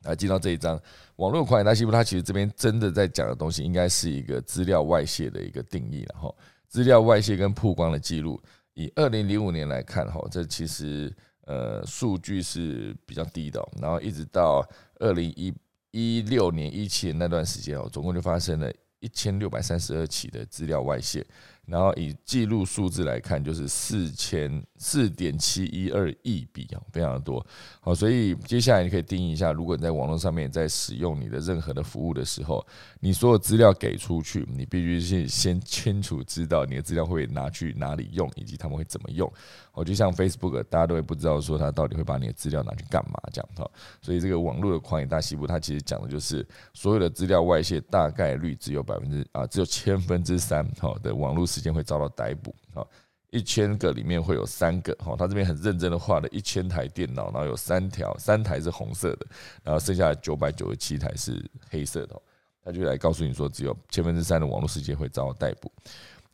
来进到这一章，网络狂野大西部，它其实这边真的在讲的东西，应该是一个资料外泄的一个定义了哈资料外泄跟曝光的记录，以二零零五年来看，哈，这其实呃数据是比较低的，然后一直到二零一一六年、一七年那段时间哦，总共就发生了一千六百三十二起的资料外泄。然后以记录数字来看，就是四千四点七一二亿笔啊，非常的多。好，所以接下来你可以定义一下，如果你在网络上面在使用你的任何的服务的时候，你所有资料给出去，你必须是先清楚知道你的资料会拿去哪里用，以及他们会怎么用。哦，就像 Facebook，大家都会不知道说它到底会把你的资料拿去干嘛这样哈。所以这个网络的狂野大西部，它其实讲的就是所有的资料外泄大概率只有百分之啊，只有千分之三哈的网络。时间会遭到逮捕哈！一千个里面会有三个哈，他这边很认真的画了一千台电脑，然后有三条，三台是红色的，然后剩下的九百九十七台是黑色的。他就来告诉你说，只有千分之三的网络世界会遭到逮捕。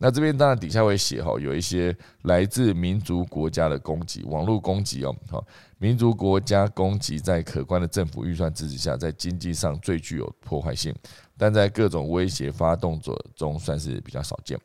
那这边当然底下会写哈，有一些来自民族国家的攻击，网络攻击哦，哈，民族国家攻击在可观的政府预算支持下，在经济上最具有破坏性，但在各种威胁发动者中算是比较少见。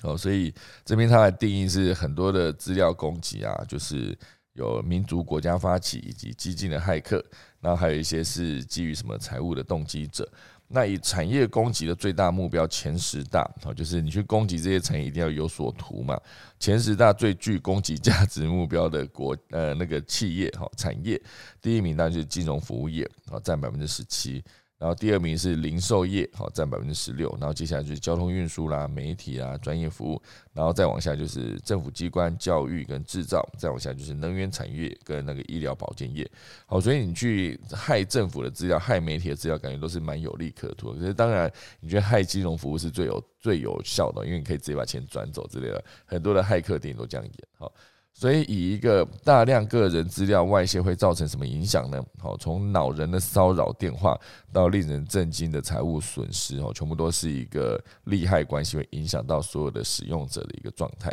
哦，所以这边它的定义是很多的资料攻击啊，就是有民族国家发起以及激进的骇客，然后还有一些是基于什么财务的动机者。那以产业攻击的最大目标前十大，哈，就是你去攻击这些产业一定要有所图嘛。前十大最具攻击价值目标的国呃那个企业哈产业，第一名当然就是金融服务业，啊占百分之十七。然后第二名是零售业，好占百分之十六。然后接下来就是交通运输啦、媒体啊、专业服务。然后再往下就是政府机关、教育跟制造。再往下就是能源产业跟那个医疗保健业。好，所以你去害政府的资料、害媒体的资料，感觉都是蛮有利可图。可是当然，你觉得害金融服务是最有最有效的，因为你可以直接把钱转走之类的。很多的骇客电影都这样演。好，所以，以一个大量个人资料外泄会造成什么影响呢？好，从恼人的骚扰电话到令人震惊的财务损失，哦，全部都是一个利害关系，会影响到所有的使用者的一个状态。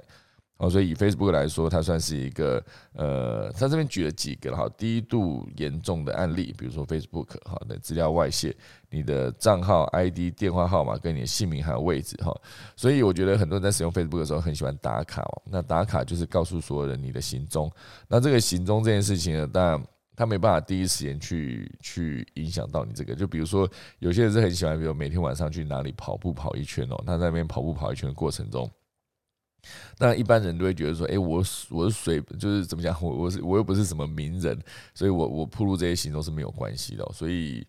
哦，所以以 Facebook 来说，它算是一个呃，它这边举了几个哈低度严重的案例，比如说 Facebook 哈的资料外泄，你的账号 ID、电话号码跟你的姓名还有位置哈，所以我觉得很多人在使用 Facebook 的时候很喜欢打卡哦，那打卡就是告诉所有人你的行踪，那这个行踪这件事情呢，当然他没办法第一时间去去影响到你这个，就比如说有些人是很喜欢，比如每天晚上去哪里跑步跑一圈哦，他在那边跑步跑一圈的过程中。那一般人都会觉得说，哎，我我是水，就是怎么讲，我我是我又不是什么名人，所以我我铺路这些行踪是没有关系的，所以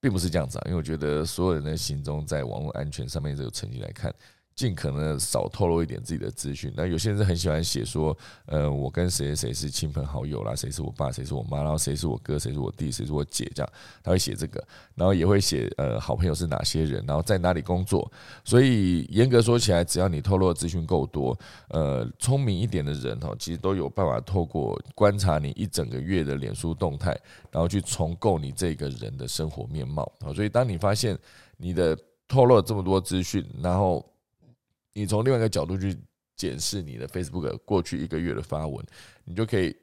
并不是这样子啊，因为我觉得所有人的行踪在网络安全上面这个成绩来看。尽可能少透露一点自己的资讯。那有些人是很喜欢写说，呃，我跟谁谁谁是亲朋好友啦，谁是我爸，谁是我妈，然后谁是我哥，谁是我弟，谁是我姐，这样他会写这个，然后也会写呃，好朋友是哪些人，然后在哪里工作。所以严格说起来，只要你透露的资讯够多，呃，聪明一点的人哈，其实都有办法透过观察你一整个月的脸书动态，然后去重构你这个人的生活面貌。啊，所以当你发现你的透露了这么多资讯，然后你从另外一个角度去检视你的 Facebook 过去一个月的发文，你就可以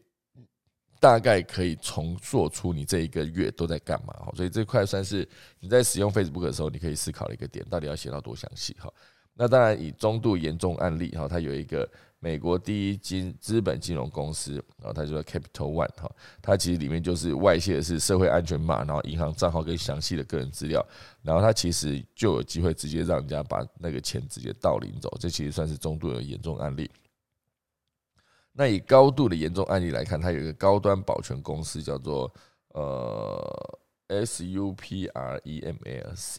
大概可以重做出你这一个月都在干嘛哈。所以这块算是你在使用 Facebook 的时候，你可以思考的一个点，到底要写到多详细哈。那当然以中度严重案例哈，它有一个。美国第一金资本金融公司，然后它叫 Capital One 哈，它其实里面就是外泄的是社会安全码，然后银行账号跟详细的个人资料，然后它其实就有机会直接让人家把那个钱直接盗领走，这其实算是中度的严重案例。那以高度的严重案例来看，它有一个高端保全公司叫做呃 Supremes，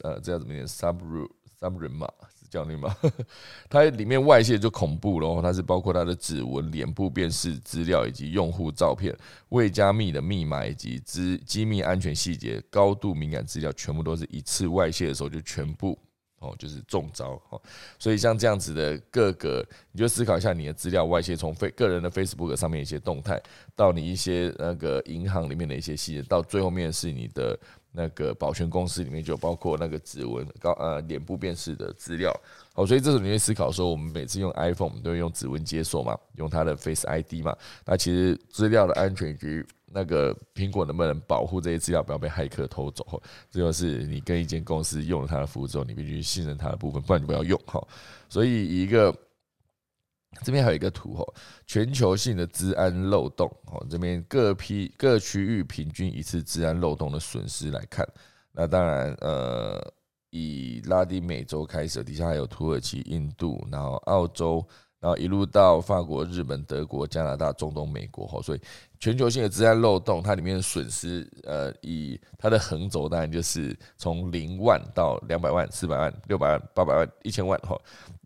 呃，这样怎么念？Subru，Subrim 叫你吗？<laughs> 它里面外泄就恐怖了，它是包括它的指纹、脸部辨识资料以及用户照片、未加密的密码以及机机密安全细节、高度敏感资料，全部都是一次外泄的时候就全部哦，就是中招哦。所以像这样子的各个，你就思考一下你的资料外泄，从非个人的 Facebook 上面一些动态，到你一些那个银行里面的一些细节，到最后面是你的。那个保全公司里面就包括那个指纹高呃脸部辨识的资料，好，所以这时候你会思考说，我们每次用 iPhone 我们都会用指纹解锁嘛，用它的 Face ID 嘛，那其实资料的安全局那个苹果能不能保护这些资料不要被骇客偷走，这就是你跟一间公司用了它的服务之后，你必须信任它的部分，不然你不要用哈。所以一个。这边还有一个图哈，全球性的治安漏洞哦，这边各批各区域平均一次治安漏洞的损失来看，那当然呃，以拉丁美洲开始，底下还有土耳其、印度，然后澳洲，然后一路到法国、日本、德国、加拿大、中东、美国哈，所以全球性的治安漏洞，它里面的损失呃，以它的横轴当然就是从零万到两百万、四百万、六百万、八百万、一千万哈。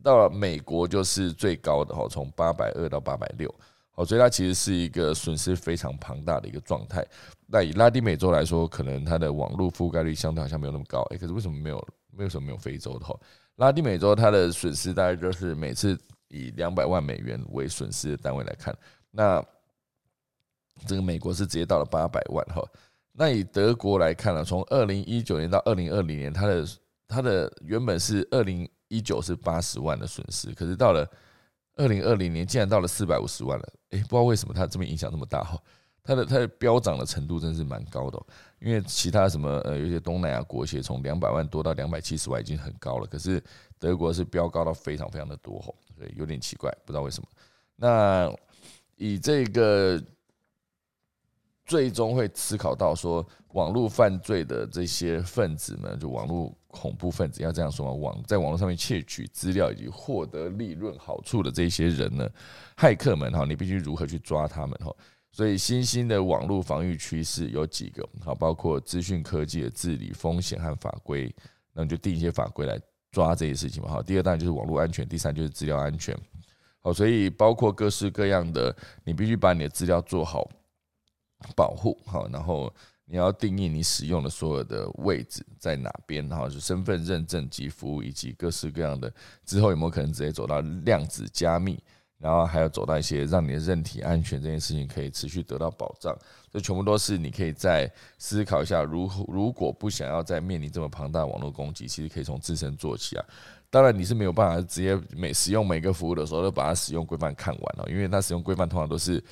到了美国就是最高的哈，从八百二到八百六，好，所以它其实是一个损失非常庞大的一个状态。那以拉丁美洲来说，可能它的网络覆盖率相对好像没有那么高，诶，可是为什么没有？为什么没有非洲的哈？拉丁美洲它的损失大概就是每次以两百万美元为损失的单位来看，那这个美国是直接到了八百万哈。那以德国来看呢，从二零一九年到二零二零年，它的它的原本是二零。一九是八十万的损失，可是到了二零二零年，竟然到了四百五十万了。诶，不知道为什么它这么影响这么大哈？它的它的飙涨的程度真是蛮高的，因为其他什么呃，有些东南亚国协从两百万多到两百七十万已经很高了，可是德国是飙高到非常非常的多吼，所以有点奇怪，不知道为什么。那以这个。最终会思考到说，网络犯罪的这些分子们，就网络恐怖分子，要这样说吗？网在网络上面窃取资料以及获得利润好处的这些人呢？骇客们哈，你必须如何去抓他们哈？所以新兴的网络防御趋势有几个好，包括资讯科技的治理风险和法规，那你就定一些法规来抓这些事情嘛。好，第二当然就是网络安全，第三就是资料安全。好，所以包括各式各样的，你必须把你的资料做好。保护好，然后你要定义你使用的所有的位置在哪边，然后就身份认证及服务以及各式各样的之后有没有可能直接走到量子加密？然后还要走到一些让你的任体安全这件事情可以持续得到保障。这全部都是你可以在思考一下，如如果不想要再面临这么庞大的网络攻击，其实可以从自身做起啊。当然你是没有办法直接每使用每个服务的时候都把它使用规范看完了，因为它使用规范通常都是。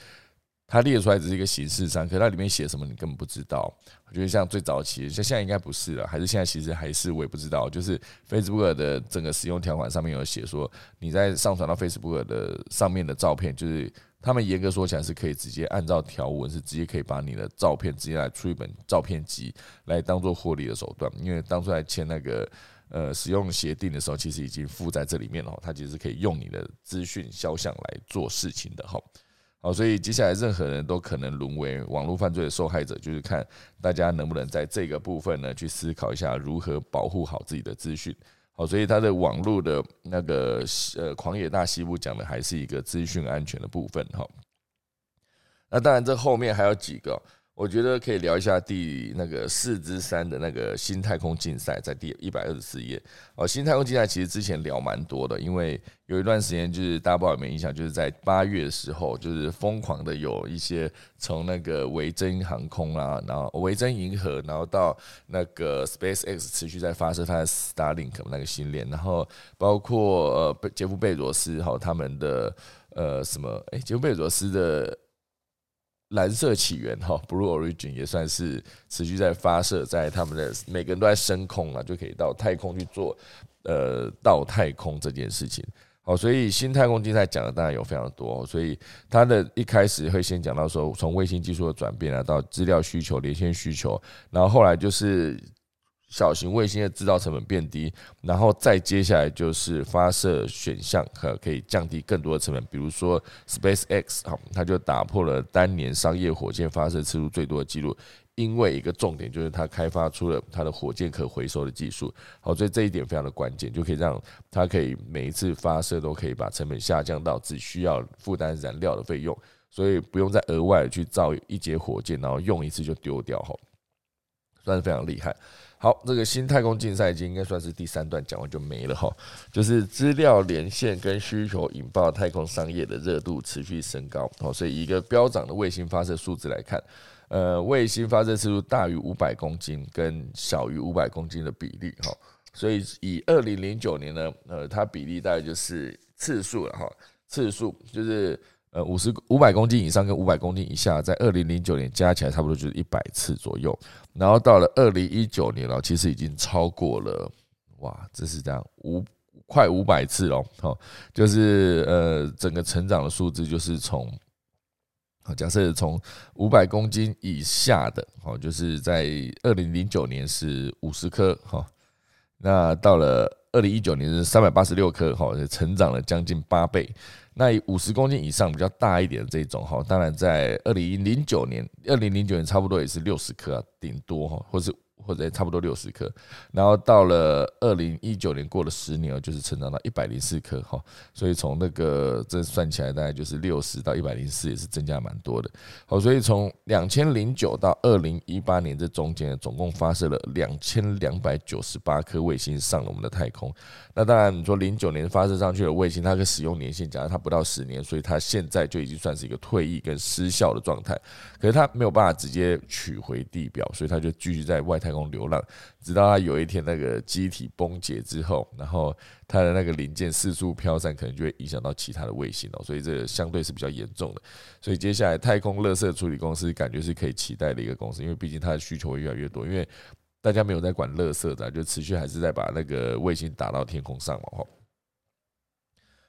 它列出来只是一个形式上，可它里面写什么你根本不知道。我觉得像最早期，像现在应该不是了，还是现在其实还是我也不知道。就是 Facebook 的整个使用条款上面有写说，你在上传到 Facebook 的上面的照片，就是他们严格说起来是可以直接按照条文是直接可以把你的照片直接来出一本照片集来当做获利的手段。因为当初来签那个呃使用协定的时候，其实已经附在这里面了，它其实可以用你的资讯肖像来做事情的哈。好，所以接下来任何人都可能沦为网络犯罪的受害者，就是看大家能不能在这个部分呢去思考一下如何保护好自己的资讯。好，所以它的网络的那个呃狂野大西部讲的还是一个资讯安全的部分哈。那当然这后面还有几个。我觉得可以聊一下第那个四之三的那个新太空竞赛，在第一百二十四页哦。新太空竞赛其实之前聊蛮多的，因为有一段时间就是大家不知道有没有印象，就是在八月的时候，就是疯狂的有一些从那个维珍航空啊，然后维珍银河，然后到那个 Space X 持续在发射它的 Starlink 那个星链，然后包括呃杰夫贝佐斯哈他们的呃什么哎杰夫贝佐斯的。蓝色起源哈，Blue Origin 也算是持续在发射，在他们的每个人都在升空了，就可以到太空去做呃到太空这件事情。好，所以新太空竞赛讲的当然有非常多，所以它的一开始会先讲到说从卫星技术的转变啊，到资料需求、连线需求，然后后来就是。小型卫星的制造成本变低，然后再接下来就是发射选项可可以降低更多的成本，比如说 Space X 哈，它就打破了单年商业火箭发射次数最多的记录，因为一个重点就是它开发出了它的火箭可回收的技术，好，所以这一点非常的关键，就可以让它可以每一次发射都可以把成本下降到只需要负担燃料的费用，所以不用再额外去造一节火箭，然后用一次就丢掉哈，算是非常厉害。好，这个新太空竞赛已经应该算是第三段讲完就没了哈。就是资料连线跟需求引爆太空商业的热度持续升高，哦，所以一个标涨的卫星发射数字来看，呃，卫星发射次数大于五百公斤跟小于五百公斤的比例，哈，所以以二零零九年呢，呃，它比例大概就是次数了哈，次数就是。呃，五十五百公斤以上跟五百公斤以下，在二零零九年加起来差不多就是一百次左右，然后到了二零一九年了，其实已经超过了，哇，这是这样五快五百次哦，好，就是呃整个成长的数字就是从，假设从五百公斤以下的，好，就是在二零零九年是五十颗，哈，那到了二零一九年是三百八十六颗，哈，成长了将近八倍。那五十公斤以上比较大一点的这种哈，当然在二零零九年，二零零九年差不多也是六十克啊，顶多哈，或是。或者差不多六十颗，然后到了二零一九年过了十年就是成长到一百零四颗哈，所以从那个这算起来大概就是六十到一百零四，也是增加蛮多的。好，所以从两千零九到二零一八年这中间，总共发射了两千两百九十八颗卫星上了我们的太空。那当然你说零九年发射上去的卫星，它的使用年限假如它不到十年，所以它现在就已经算是一个退役跟失效的状态。可是它没有办法直接取回地表，所以它就继续在外太。空流浪，直到它有一天那个机体崩解之后，然后它的那个零件四处飘散，可能就会影响到其他的卫星哦，所以这相对是比较严重的。所以接下来太空垃圾处理公司感觉是可以期待的一个公司，因为毕竟它的需求会越来越多，因为大家没有在管垃圾的，就持续还是在把那个卫星打到天空上嘛，哈。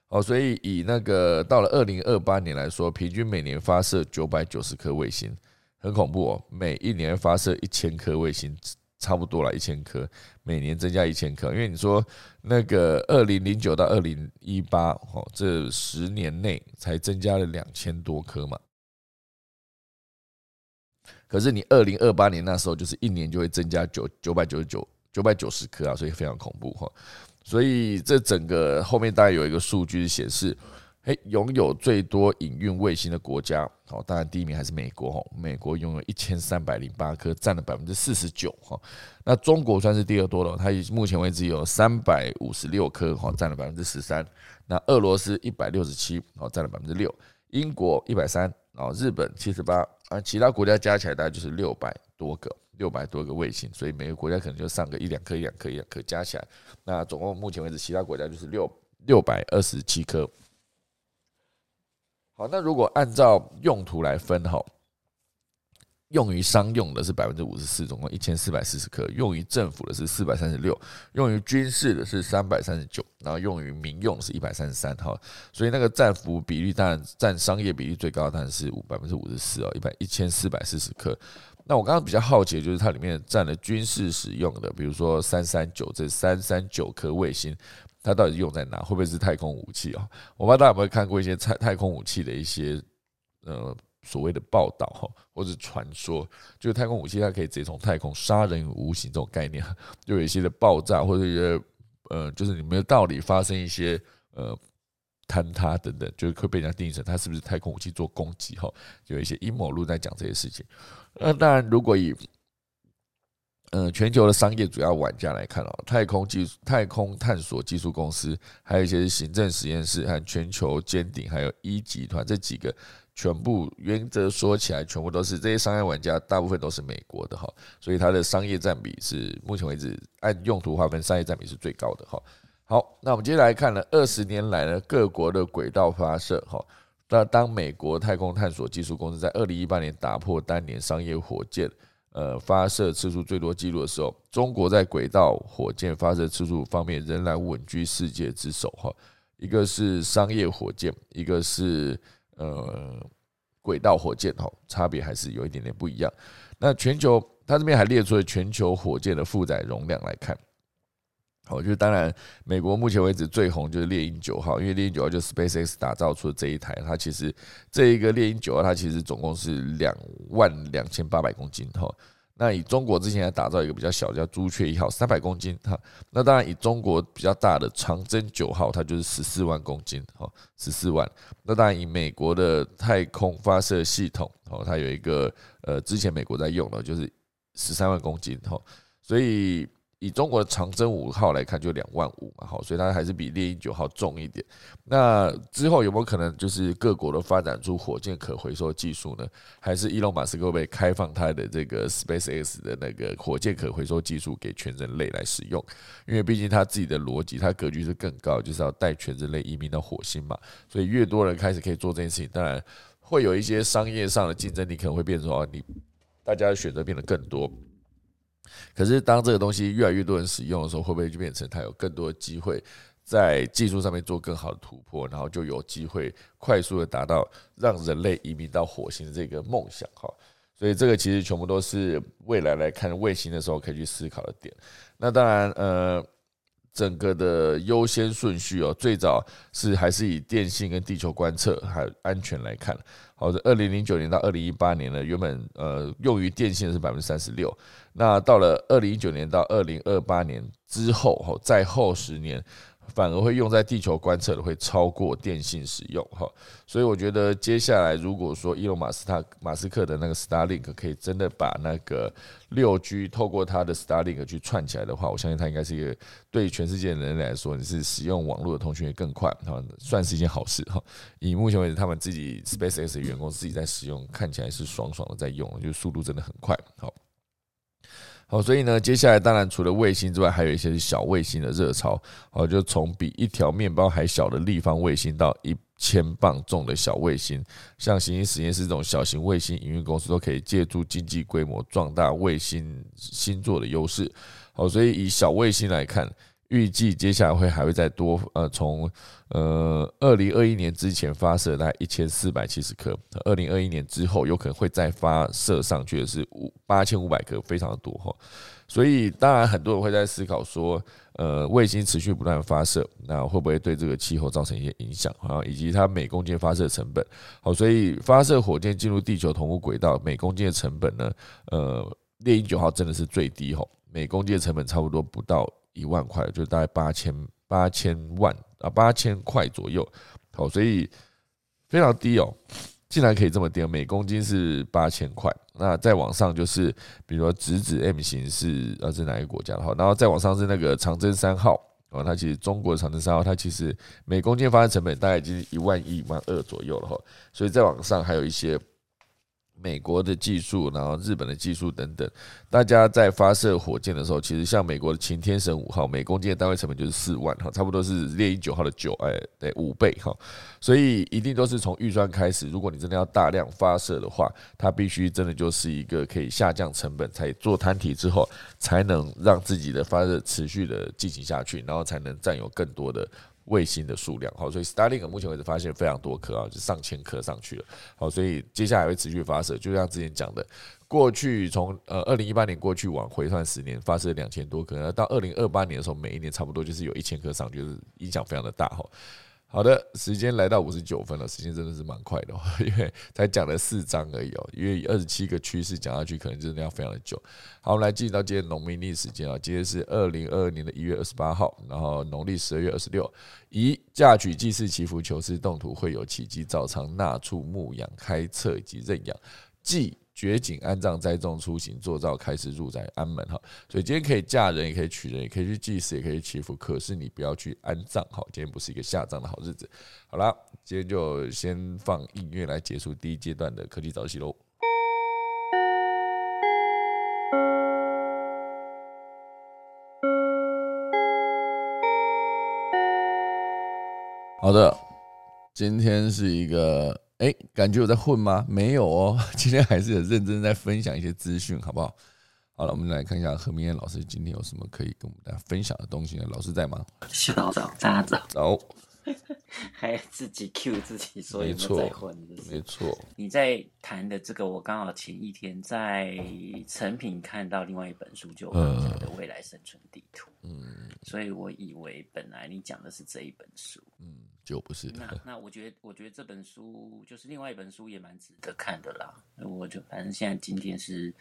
哦，所以以那个到了二零二八年来说，平均每年发射九百九十颗卫星。很恐怖哦！每一年发射一千颗卫星，差不多了，一千颗，每年增加一千颗。因为你说那个二零零九到二零一八，哦，这十年内才增加了两千多颗嘛。可是你二零二八年那时候，就是一年就会增加九九百九十九九百九十颗啊，所以非常恐怖哈。所以这整个后面大概有一个数据显示。哎，拥有最多营运卫星的国家，好，当然第一名还是美国哈，美国拥有一千三百零八颗，占了百分之四十九哈。那中国算是第二多了，它目前为止有三百五十六颗，哈，占了百分之十三。那俄罗斯一百六十七，好，占了百分之六。英国一百三，哦日本七十八，啊，其他国家加起来大概就是六百多个，六百多个卫星，所以每个国家可能就上个一两颗、一两颗、一两颗加起来，那总共目前为止，其他国家就是六六百二十七颗。好，那如果按照用途来分哈，用于商用的是百分之五十四，总共一千四百四十颗；用于政府的是四百三十六；用于军事的是三百三十九；然后用于民用是一百三十三。哈，所以那个占服比例当然占商业比例最高，当然是五百分之五十四哦，一百一千四百四十颗。那我刚刚比较好奇的就是它里面占了军事使用的，比如说三三九这三三九颗卫星。它到底用在哪？会不会是太空武器啊？我不知道大家有没有看过一些太太空武器的一些呃所谓的报道哈，或者传说，就是太空武器它可以直接从太空杀人于无形这种概念，<laughs> 就有一些的爆炸或者一些呃，就是你没有道理发生一些呃坍塌等等，就是会被人家定义成它是不是太空武器做攻击哈？有一些阴谋论在讲这些事情。那当然，如果以嗯，全球的商业主要玩家来看哦，太空技术、太空探索技术公司，还有一些行政实验室和全球尖顶，还有一集团这几个，全部原则说起来，全部都是这些商业玩家，大部分都是美国的哈，所以它的商业占比是目前为止按用途划分，商业占比是最高的哈。好，那我们接下来看了二十年来呢各国的轨道发射哈，那当美国太空探索技术公司在二零一八年打破单年商业火箭。呃，发射次数最多记录的时候，中国在轨道火箭发射次数方面仍然稳居世界之首哈。一个是商业火箭，一个是呃轨道火箭哈，差别还是有一点点不一样。那全球，它这边还列出了全球火箭的负载容量来看。好，就当然，美国目前为止最红就是猎鹰九号，因为猎鹰九号就 SpaceX 打造出的这一台，它其实这一个猎鹰九号，它其实总共是两万两千八百公斤哈。那以中国之前还打造一个比较小叫朱雀一号，三百公斤哈。那当然以中国比较大的长征九号，它就是十四万公斤哈，十四万。那当然以美国的太空发射系统哦，它有一个呃，之前美国在用的，就是十三万公斤哈，所以。以中国的长征五号来看，就两万五嘛，好，所以它还是比猎鹰九号重一点。那之后有没有可能就是各国都发展出火箭可回收技术呢？还是伊隆马斯克会开放他的这个 SpaceX 的那个火箭可回收技术给全人类来使用？因为毕竟他自己的逻辑，他格局是更高，就是要带全人类移民到火星嘛。所以越多人开始可以做这件事情，当然会有一些商业上的竞争力，可能会变成说你大家的选择变得更多。可是，当这个东西越来越多人使用的时候，会不会就变成它有更多的机会在技术上面做更好的突破，然后就有机会快速的达到让人类移民到火星的这个梦想？哈，所以这个其实全部都是未来来看卫星的时候可以去思考的点。那当然，呃。整个的优先顺序哦，最早是还是以电信跟地球观测还有安全来看。好的，二零零九年到二零一八年呢，原本呃用于电信是百分之三十六，那到了二零一九年到二零二八年之后，哈，再后十年。反而会用在地球观测的会超过电信使用哈，所以我觉得接下来如果说伊隆马斯塔马斯克的那个 Starlink 可以真的把那个六 G 透过他的 Starlink 去串起来的话，我相信它应该是一个对全世界的人来说，你是使用网络的通讯会更快，哈，算是一件好事哈。以目前为止，他们自己 SpaceX 的员工自己在使用，看起来是爽爽的在用，就速度真的很快，好。好，所以呢，接下来当然除了卫星之外，还有一些小卫星的热潮。好，就从比一条面包还小的立方卫星到一千磅重的小卫星，像行星实验室这种小型卫星营运公司都可以借助经济规模壮大卫星星座的优势。好，所以以小卫星来看。预计接下来会还会再多，呃，从呃二零二一年之前发射大概一千四百七十颗，二零二一年之后有可能会再发射上去的是五八千五百颗，非常的多哈。所以当然很多人会在思考说，呃，卫星持续不断发射，那会不会对这个气候造成一些影响啊？以及它每公斤发射成本，好，所以发射火箭进入地球同步轨道，每公斤的成本呢，呃，猎鹰九号真的是最低哈，每公斤的成本差不多不到。一万块就大概八千八千万啊八千块左右，好，所以非常低哦，竟然可以这么低，每公斤是八千块。那再往上就是，比如说直指 M 型是呃是哪一个国家的哈，然后再往上是那个长征三号哦，它其实中国长征三号它其实每公斤发射成本大概已经一万一万二左右了哈，所以再往上还有一些。美国的技术，然后日本的技术等等，大家在发射火箭的时候，其实像美国的擎天神五号，每公斤的单位成本就是四万哈，差不多是猎鹰九号的九哎对五倍哈，所以一定都是从预算开始。如果你真的要大量发射的话，它必须真的就是一个可以下降成本，才做摊体之后，才能让自己的发射持续的进行下去，然后才能占有更多的。卫星的数量好，所以 Starlink 目前为止发现非常多颗啊，就上千颗上去了。好，所以接下来会持续发射，就像之前讲的，过去从呃二零一八年过去往回算十年，发射两千多颗，到二零二八年的时候，每一年差不多就是有一千颗上，就是影响非常的大哈。好的，时间来到五十九分了，时间真的是蛮快的，<laughs> 因为才讲了四章而已哦，因为二十七个趋势讲下去，可能真的要非常的久。好，我们来进入到今天农民历时间啊，今天是二零二二年的一月二十八号，然后农历十二月二十六，以嫁娶祭祀祈福求事动土会有奇迹造仓纳畜牧养开测以及认养祭。掘井安葬栽种出行做造开始入宅安门哈，所以今天可以嫁人也可以娶人也可以去祭祀也可以祈福，可是你不要去安葬哈，今天不是一个下葬的好日子。好了，今天就先放音乐来结束第一阶段的科技早起喽。好的，今天是一个。哎，感觉我在混吗？没有哦，<laughs> 今天还是很认真在分享一些资讯，好不好？好了，我们来看一下何明艳老师今天有什么可以跟我们大家分享的东西呢？老师在吗？早早，大家早。早。<laughs> 还自己 Q 自己，所以不在混。没错。你在谈的这个，我刚好前一天在成品看到另外一本书，就讲的未来生存地图。嗯。所以我以为本来你讲的是这一本书。嗯。就不是那 <laughs> 那我觉得我觉得这本书就是另外一本书也蛮值得看的啦。我就反正现在今天是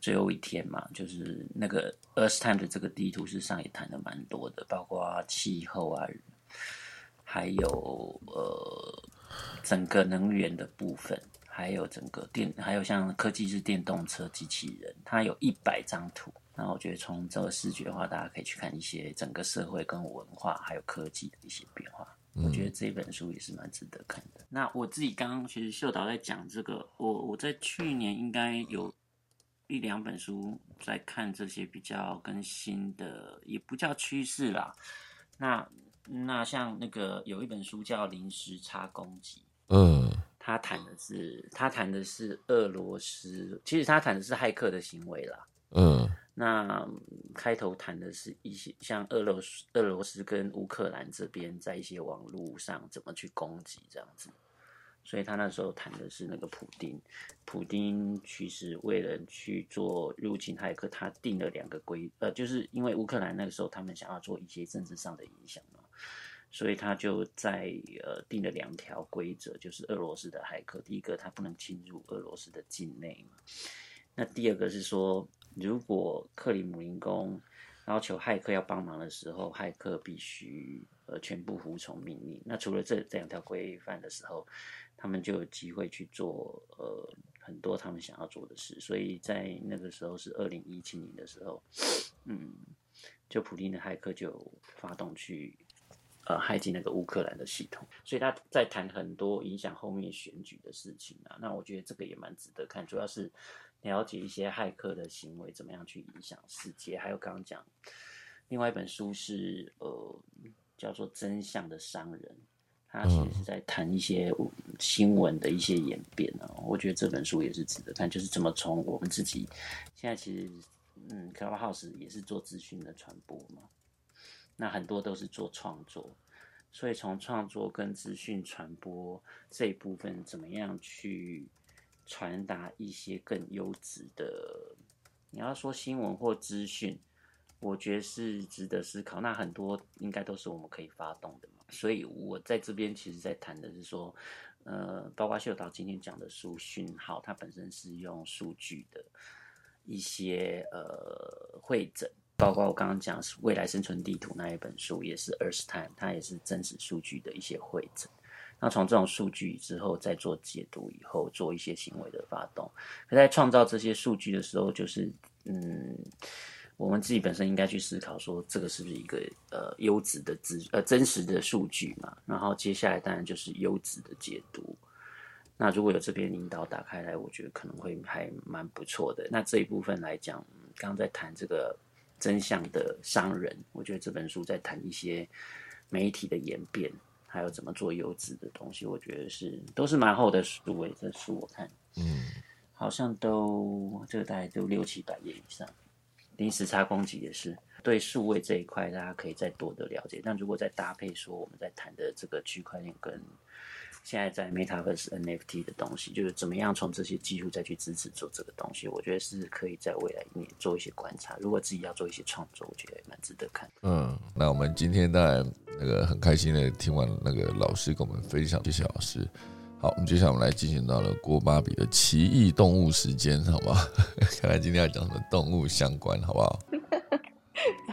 最后一天嘛，就是那个 Earth Time 的这个地图，事实上也谈的蛮多的，包括气候啊，还有呃整个能源的部分，还有整个电，还有像科技是电动车、机器人，它有一百张图。那我觉得从这个视觉的话，大家可以去看一些整个社会跟文化还有科技的一些变化。我觉得这本书也是蛮值得看的。那我自己刚刚其实秀导在讲这个，我我在去年应该有一两本书在看这些比较更新的，也不叫趋势啦。那那像那个有一本书叫《零时差攻击》，嗯，他谈的是他谈的是俄罗斯，其实他谈的是骇客的行为啦，嗯。那开头谈的是一些像俄罗斯、俄罗斯跟乌克兰这边在一些网络上怎么去攻击这样子，所以他那时候谈的是那个普丁，普丁其实为了去做入侵骇客，他定了两个规，呃，就是因为乌克兰那个时候他们想要做一些政治上的影响嘛，所以他就在呃定了两条规则，就是俄罗斯的骇客，第一个他不能侵入俄罗斯的境内嘛，那第二个是说。如果克里姆林宫要求骇客要帮忙的时候，骇客必须呃全部服从命令。那除了这这两条规范的时候，他们就有机会去做呃很多他们想要做的事。所以在那个时候是二零一七年的时候，嗯，就普丁的骇客就发动去呃害进那个乌克兰的系统。所以他在谈很多影响后面选举的事情啊。那我觉得这个也蛮值得看，主要是。了解一些骇客的行为怎么样去影响世界，还有刚刚讲另外一本书是呃叫做《真相的商人》，他其实是在谈一些新闻的一些演变啊。我觉得这本书也是值得看，就是怎么从我们自己现在其实嗯 c l u b House 也是做资讯的传播嘛，那很多都是做创作，所以从创作跟资讯传播这一部分怎么样去。传达一些更优质的，你要说新闻或资讯，我觉得是值得思考。那很多应该都是我们可以发动的嘛。所以我在这边其实在谈的是说，呃，包括秀导今天讲的书讯号，它本身是用数据的一些呃会诊，包括我刚刚讲是未来生存地图那一本书，也是 Earth Time，它也是真实数据的一些会诊。那从这种数据之后再做解读，以后做一些行为的发动。可在创造这些数据的时候，就是嗯，我们自己本身应该去思考说，这个是不是一个呃优质的资呃真实的数据嘛？然后接下来当然就是优质的解读。那如果有这边领导打开来，我觉得可能会还蛮不错的。那这一部分来讲，刚刚在谈这个真相的商人，我觉得这本书在谈一些媒体的演变，还有怎么做优质的东西，我觉得是都是蛮厚的书诶。这书我看，嗯，好像都这个大概都六七百页以上。临时差攻击也是对数位这一块，大家可以再多的了解。但如果再搭配说我们在谈的这个区块链跟现在在 Metaverse NFT 的东西，就是怎么样从这些技术再去支持做这个东西，我觉得是可以在未来一年做一些观察。如果自己要做一些创作，我觉得也蛮值得看。嗯，那我们今天当然那个很开心的听完那个老师跟我们分享，谢谢老师。好，我们接下来我们来进行到了郭芭比的奇异动物时间，好不好？<laughs> 看来今天要讲什么动物相关，好不好？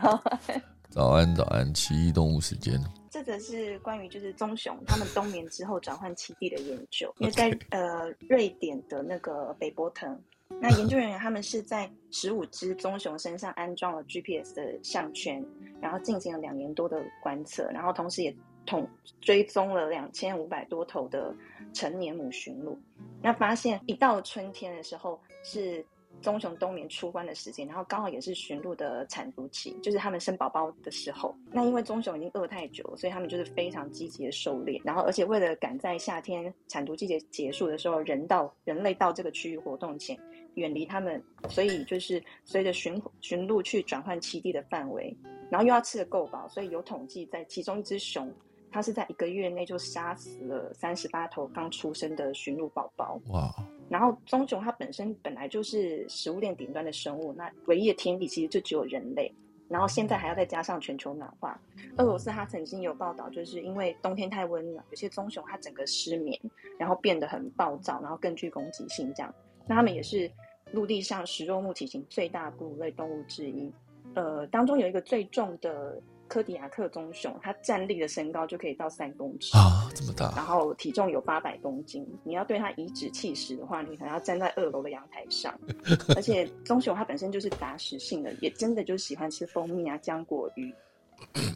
早安，早安，早安，奇异动物时间。这个是关于就是棕熊它们冬眠之后转换栖地的研究，<laughs> 因为在呃瑞典的那个北波腾，那研究人员他们是在十五只棕熊身上安装了 GPS 的项圈，然后进行了两年多的观测，然后同时也统追踪了两千五百多头的成年母驯鹿，那发现一到春天的时候是。棕熊冬眠出关的时间，然后刚好也是驯鹿的产足期，就是他们生宝宝的时候。那因为棕熊已经饿太久，所以他们就是非常积极的狩猎。然后，而且为了赶在夏天产毒季节结束的时候，人到人类到这个区域活动前，远离他们，所以就是随着驯驯鹿去转换栖地的范围，然后又要吃的够饱，所以有统计在其中一只熊。它是在一个月内就杀死了三十八头刚出生的驯鹿宝宝。哇！然后棕熊它本身本来就是食物链顶端的生物，那唯一的天敌其实就只有人类。然后现在还要再加上全球暖化，俄罗斯它曾经有报道，就是因为冬天太温暖，有些棕熊它整个失眠，然后变得很暴躁，然后更具攻击性这样。那它们也是陆地上食肉目体型最大哺乳类动物之一。呃，当中有一个最重的。科迪亚克棕熊，它站立的身高就可以到三公尺啊，这么大！然后体重有八百公斤。你要对它颐指气使的话，你可能要站在二楼的阳台上。<laughs> 而且棕熊它本身就是杂食性的，也真的就喜欢吃蜂蜜啊、浆果、鱼，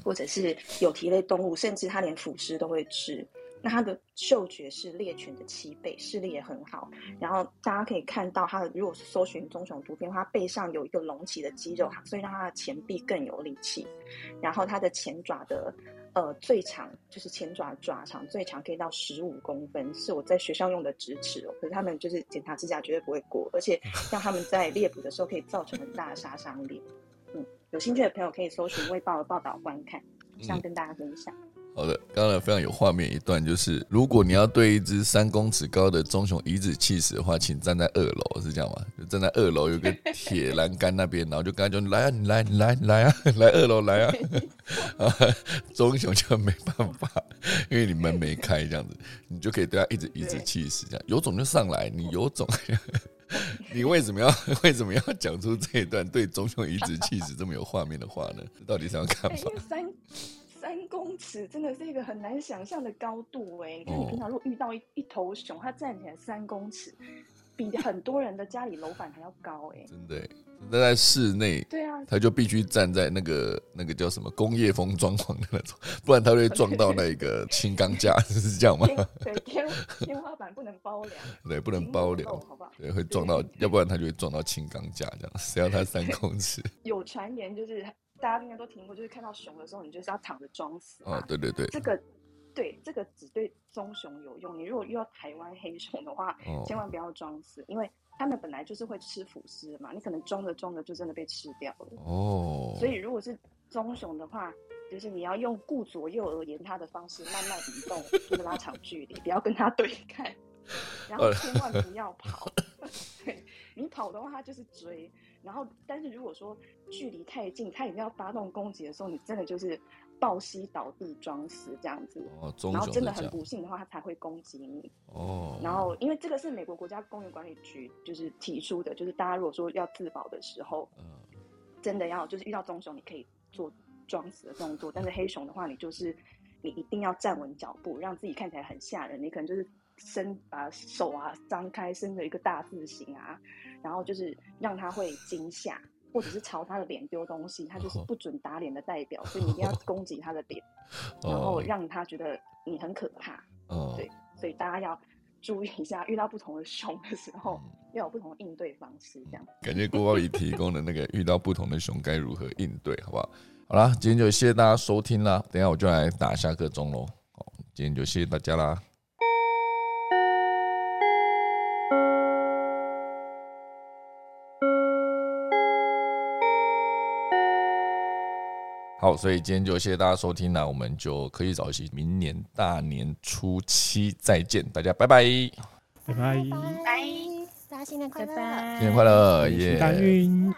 或者是有蹄类动物，甚至它连腐尸都会吃。那它的嗅觉是猎犬的七倍，视力也很好。然后大家可以看到，它的如果是搜寻棕熊图片，它背上有一个隆起的肌肉，所以让它的前臂更有力气。然后它的前爪的呃最长就是前爪爪长最长可以到十五公分，是我在学校用的直尺哦。可是他们就是检查指甲绝对不会过，而且让他们在猎捕的时候可以造成很大的杀伤力。嗯，有兴趣的朋友可以搜寻《卫报》的报道观看，想跟大家分享。好的，刚才非常有画面一段，就是如果你要对一只三公尺高的棕熊颐指气使的话，请站在二楼，是这样吗？就站在二楼有个铁栏杆那边，然后就跟他讲：“来啊，你来，你来，你来啊，来二楼来啊！”啊，棕熊就没办法，因为你门没开，这样子，你就可以对他一直颐指气使，这样有种就上来，你有种，你为什么要 <laughs> 为什么要讲出这一段对棕熊颐指气使这么有画面的话呢？到底想要干嘛？公尺真的是一个很难想象的高度哎！你看，你平常如果遇到一一头熊，它站起来三公尺，比很多人的家里楼板还要高哎！真的，那在室内，对啊，它就必须站在那个那个叫什么工业风装潢的那种，不然他会撞到那个 <laughs> 轻钢架，是这样吗？对，天天花板不能包梁，<laughs> 对，不能包梁，好不好？对，会撞到，要不然它就会撞到轻钢架这样。谁要它三公尺？有传言就是。大家应该都听过，就是看到熊的时候，你就是要躺着装死。哦，对对对，这个对这个只对棕熊有用。你如果遇到台湾黑熊的话，千万不要装死，因为他们本来就是会吃腐尸嘛，你可能装着装着就真的被吃掉了。哦，所以如果是棕熊的话，就是你要用顾左右而言他的方式，慢慢移动，就是拉长距离，不要跟他对看，然后千万不要跑。<laughs> 对你跑的话，他就是追。然后，但是如果说距离太近，他已经要发动攻击的时候，你真的就是抱膝倒地装死这样子。哦，然后真的很不幸的话，他才会攻击你。哦。然后，因为这个是美国国家公园管理局就是提出的，就是大家如果说要自保的时候，嗯，真的要就是遇到棕熊，你可以做装死的动作，但是黑熊的话，你就是你一定要站稳脚步，让自己看起来很吓人。你可能就是伸把手啊张开，伸了一个大字形啊，然后就是让他会惊吓，或者是朝他的脸丢东西，他就是不准打脸的代表，所以你一定要攻击他的脸，<laughs> 然后让他觉得你很可怕。哦，对，所以大家要注意一下，遇到不同的熊的时候，要有不同的应对方式。这样，感谢郭宝仪提供的那个遇到不同的熊该如何应对，好不好？好啦，今天就谢谢大家收听啦。等下我就来打下课钟喽。好，今天就谢谢大家啦。好，所以今天就谢谢大家收听啦，我们就可以早起，明年大年初七再见，大家拜拜，拜拜，拜，大家新年快乐，新年快乐，耶！大运。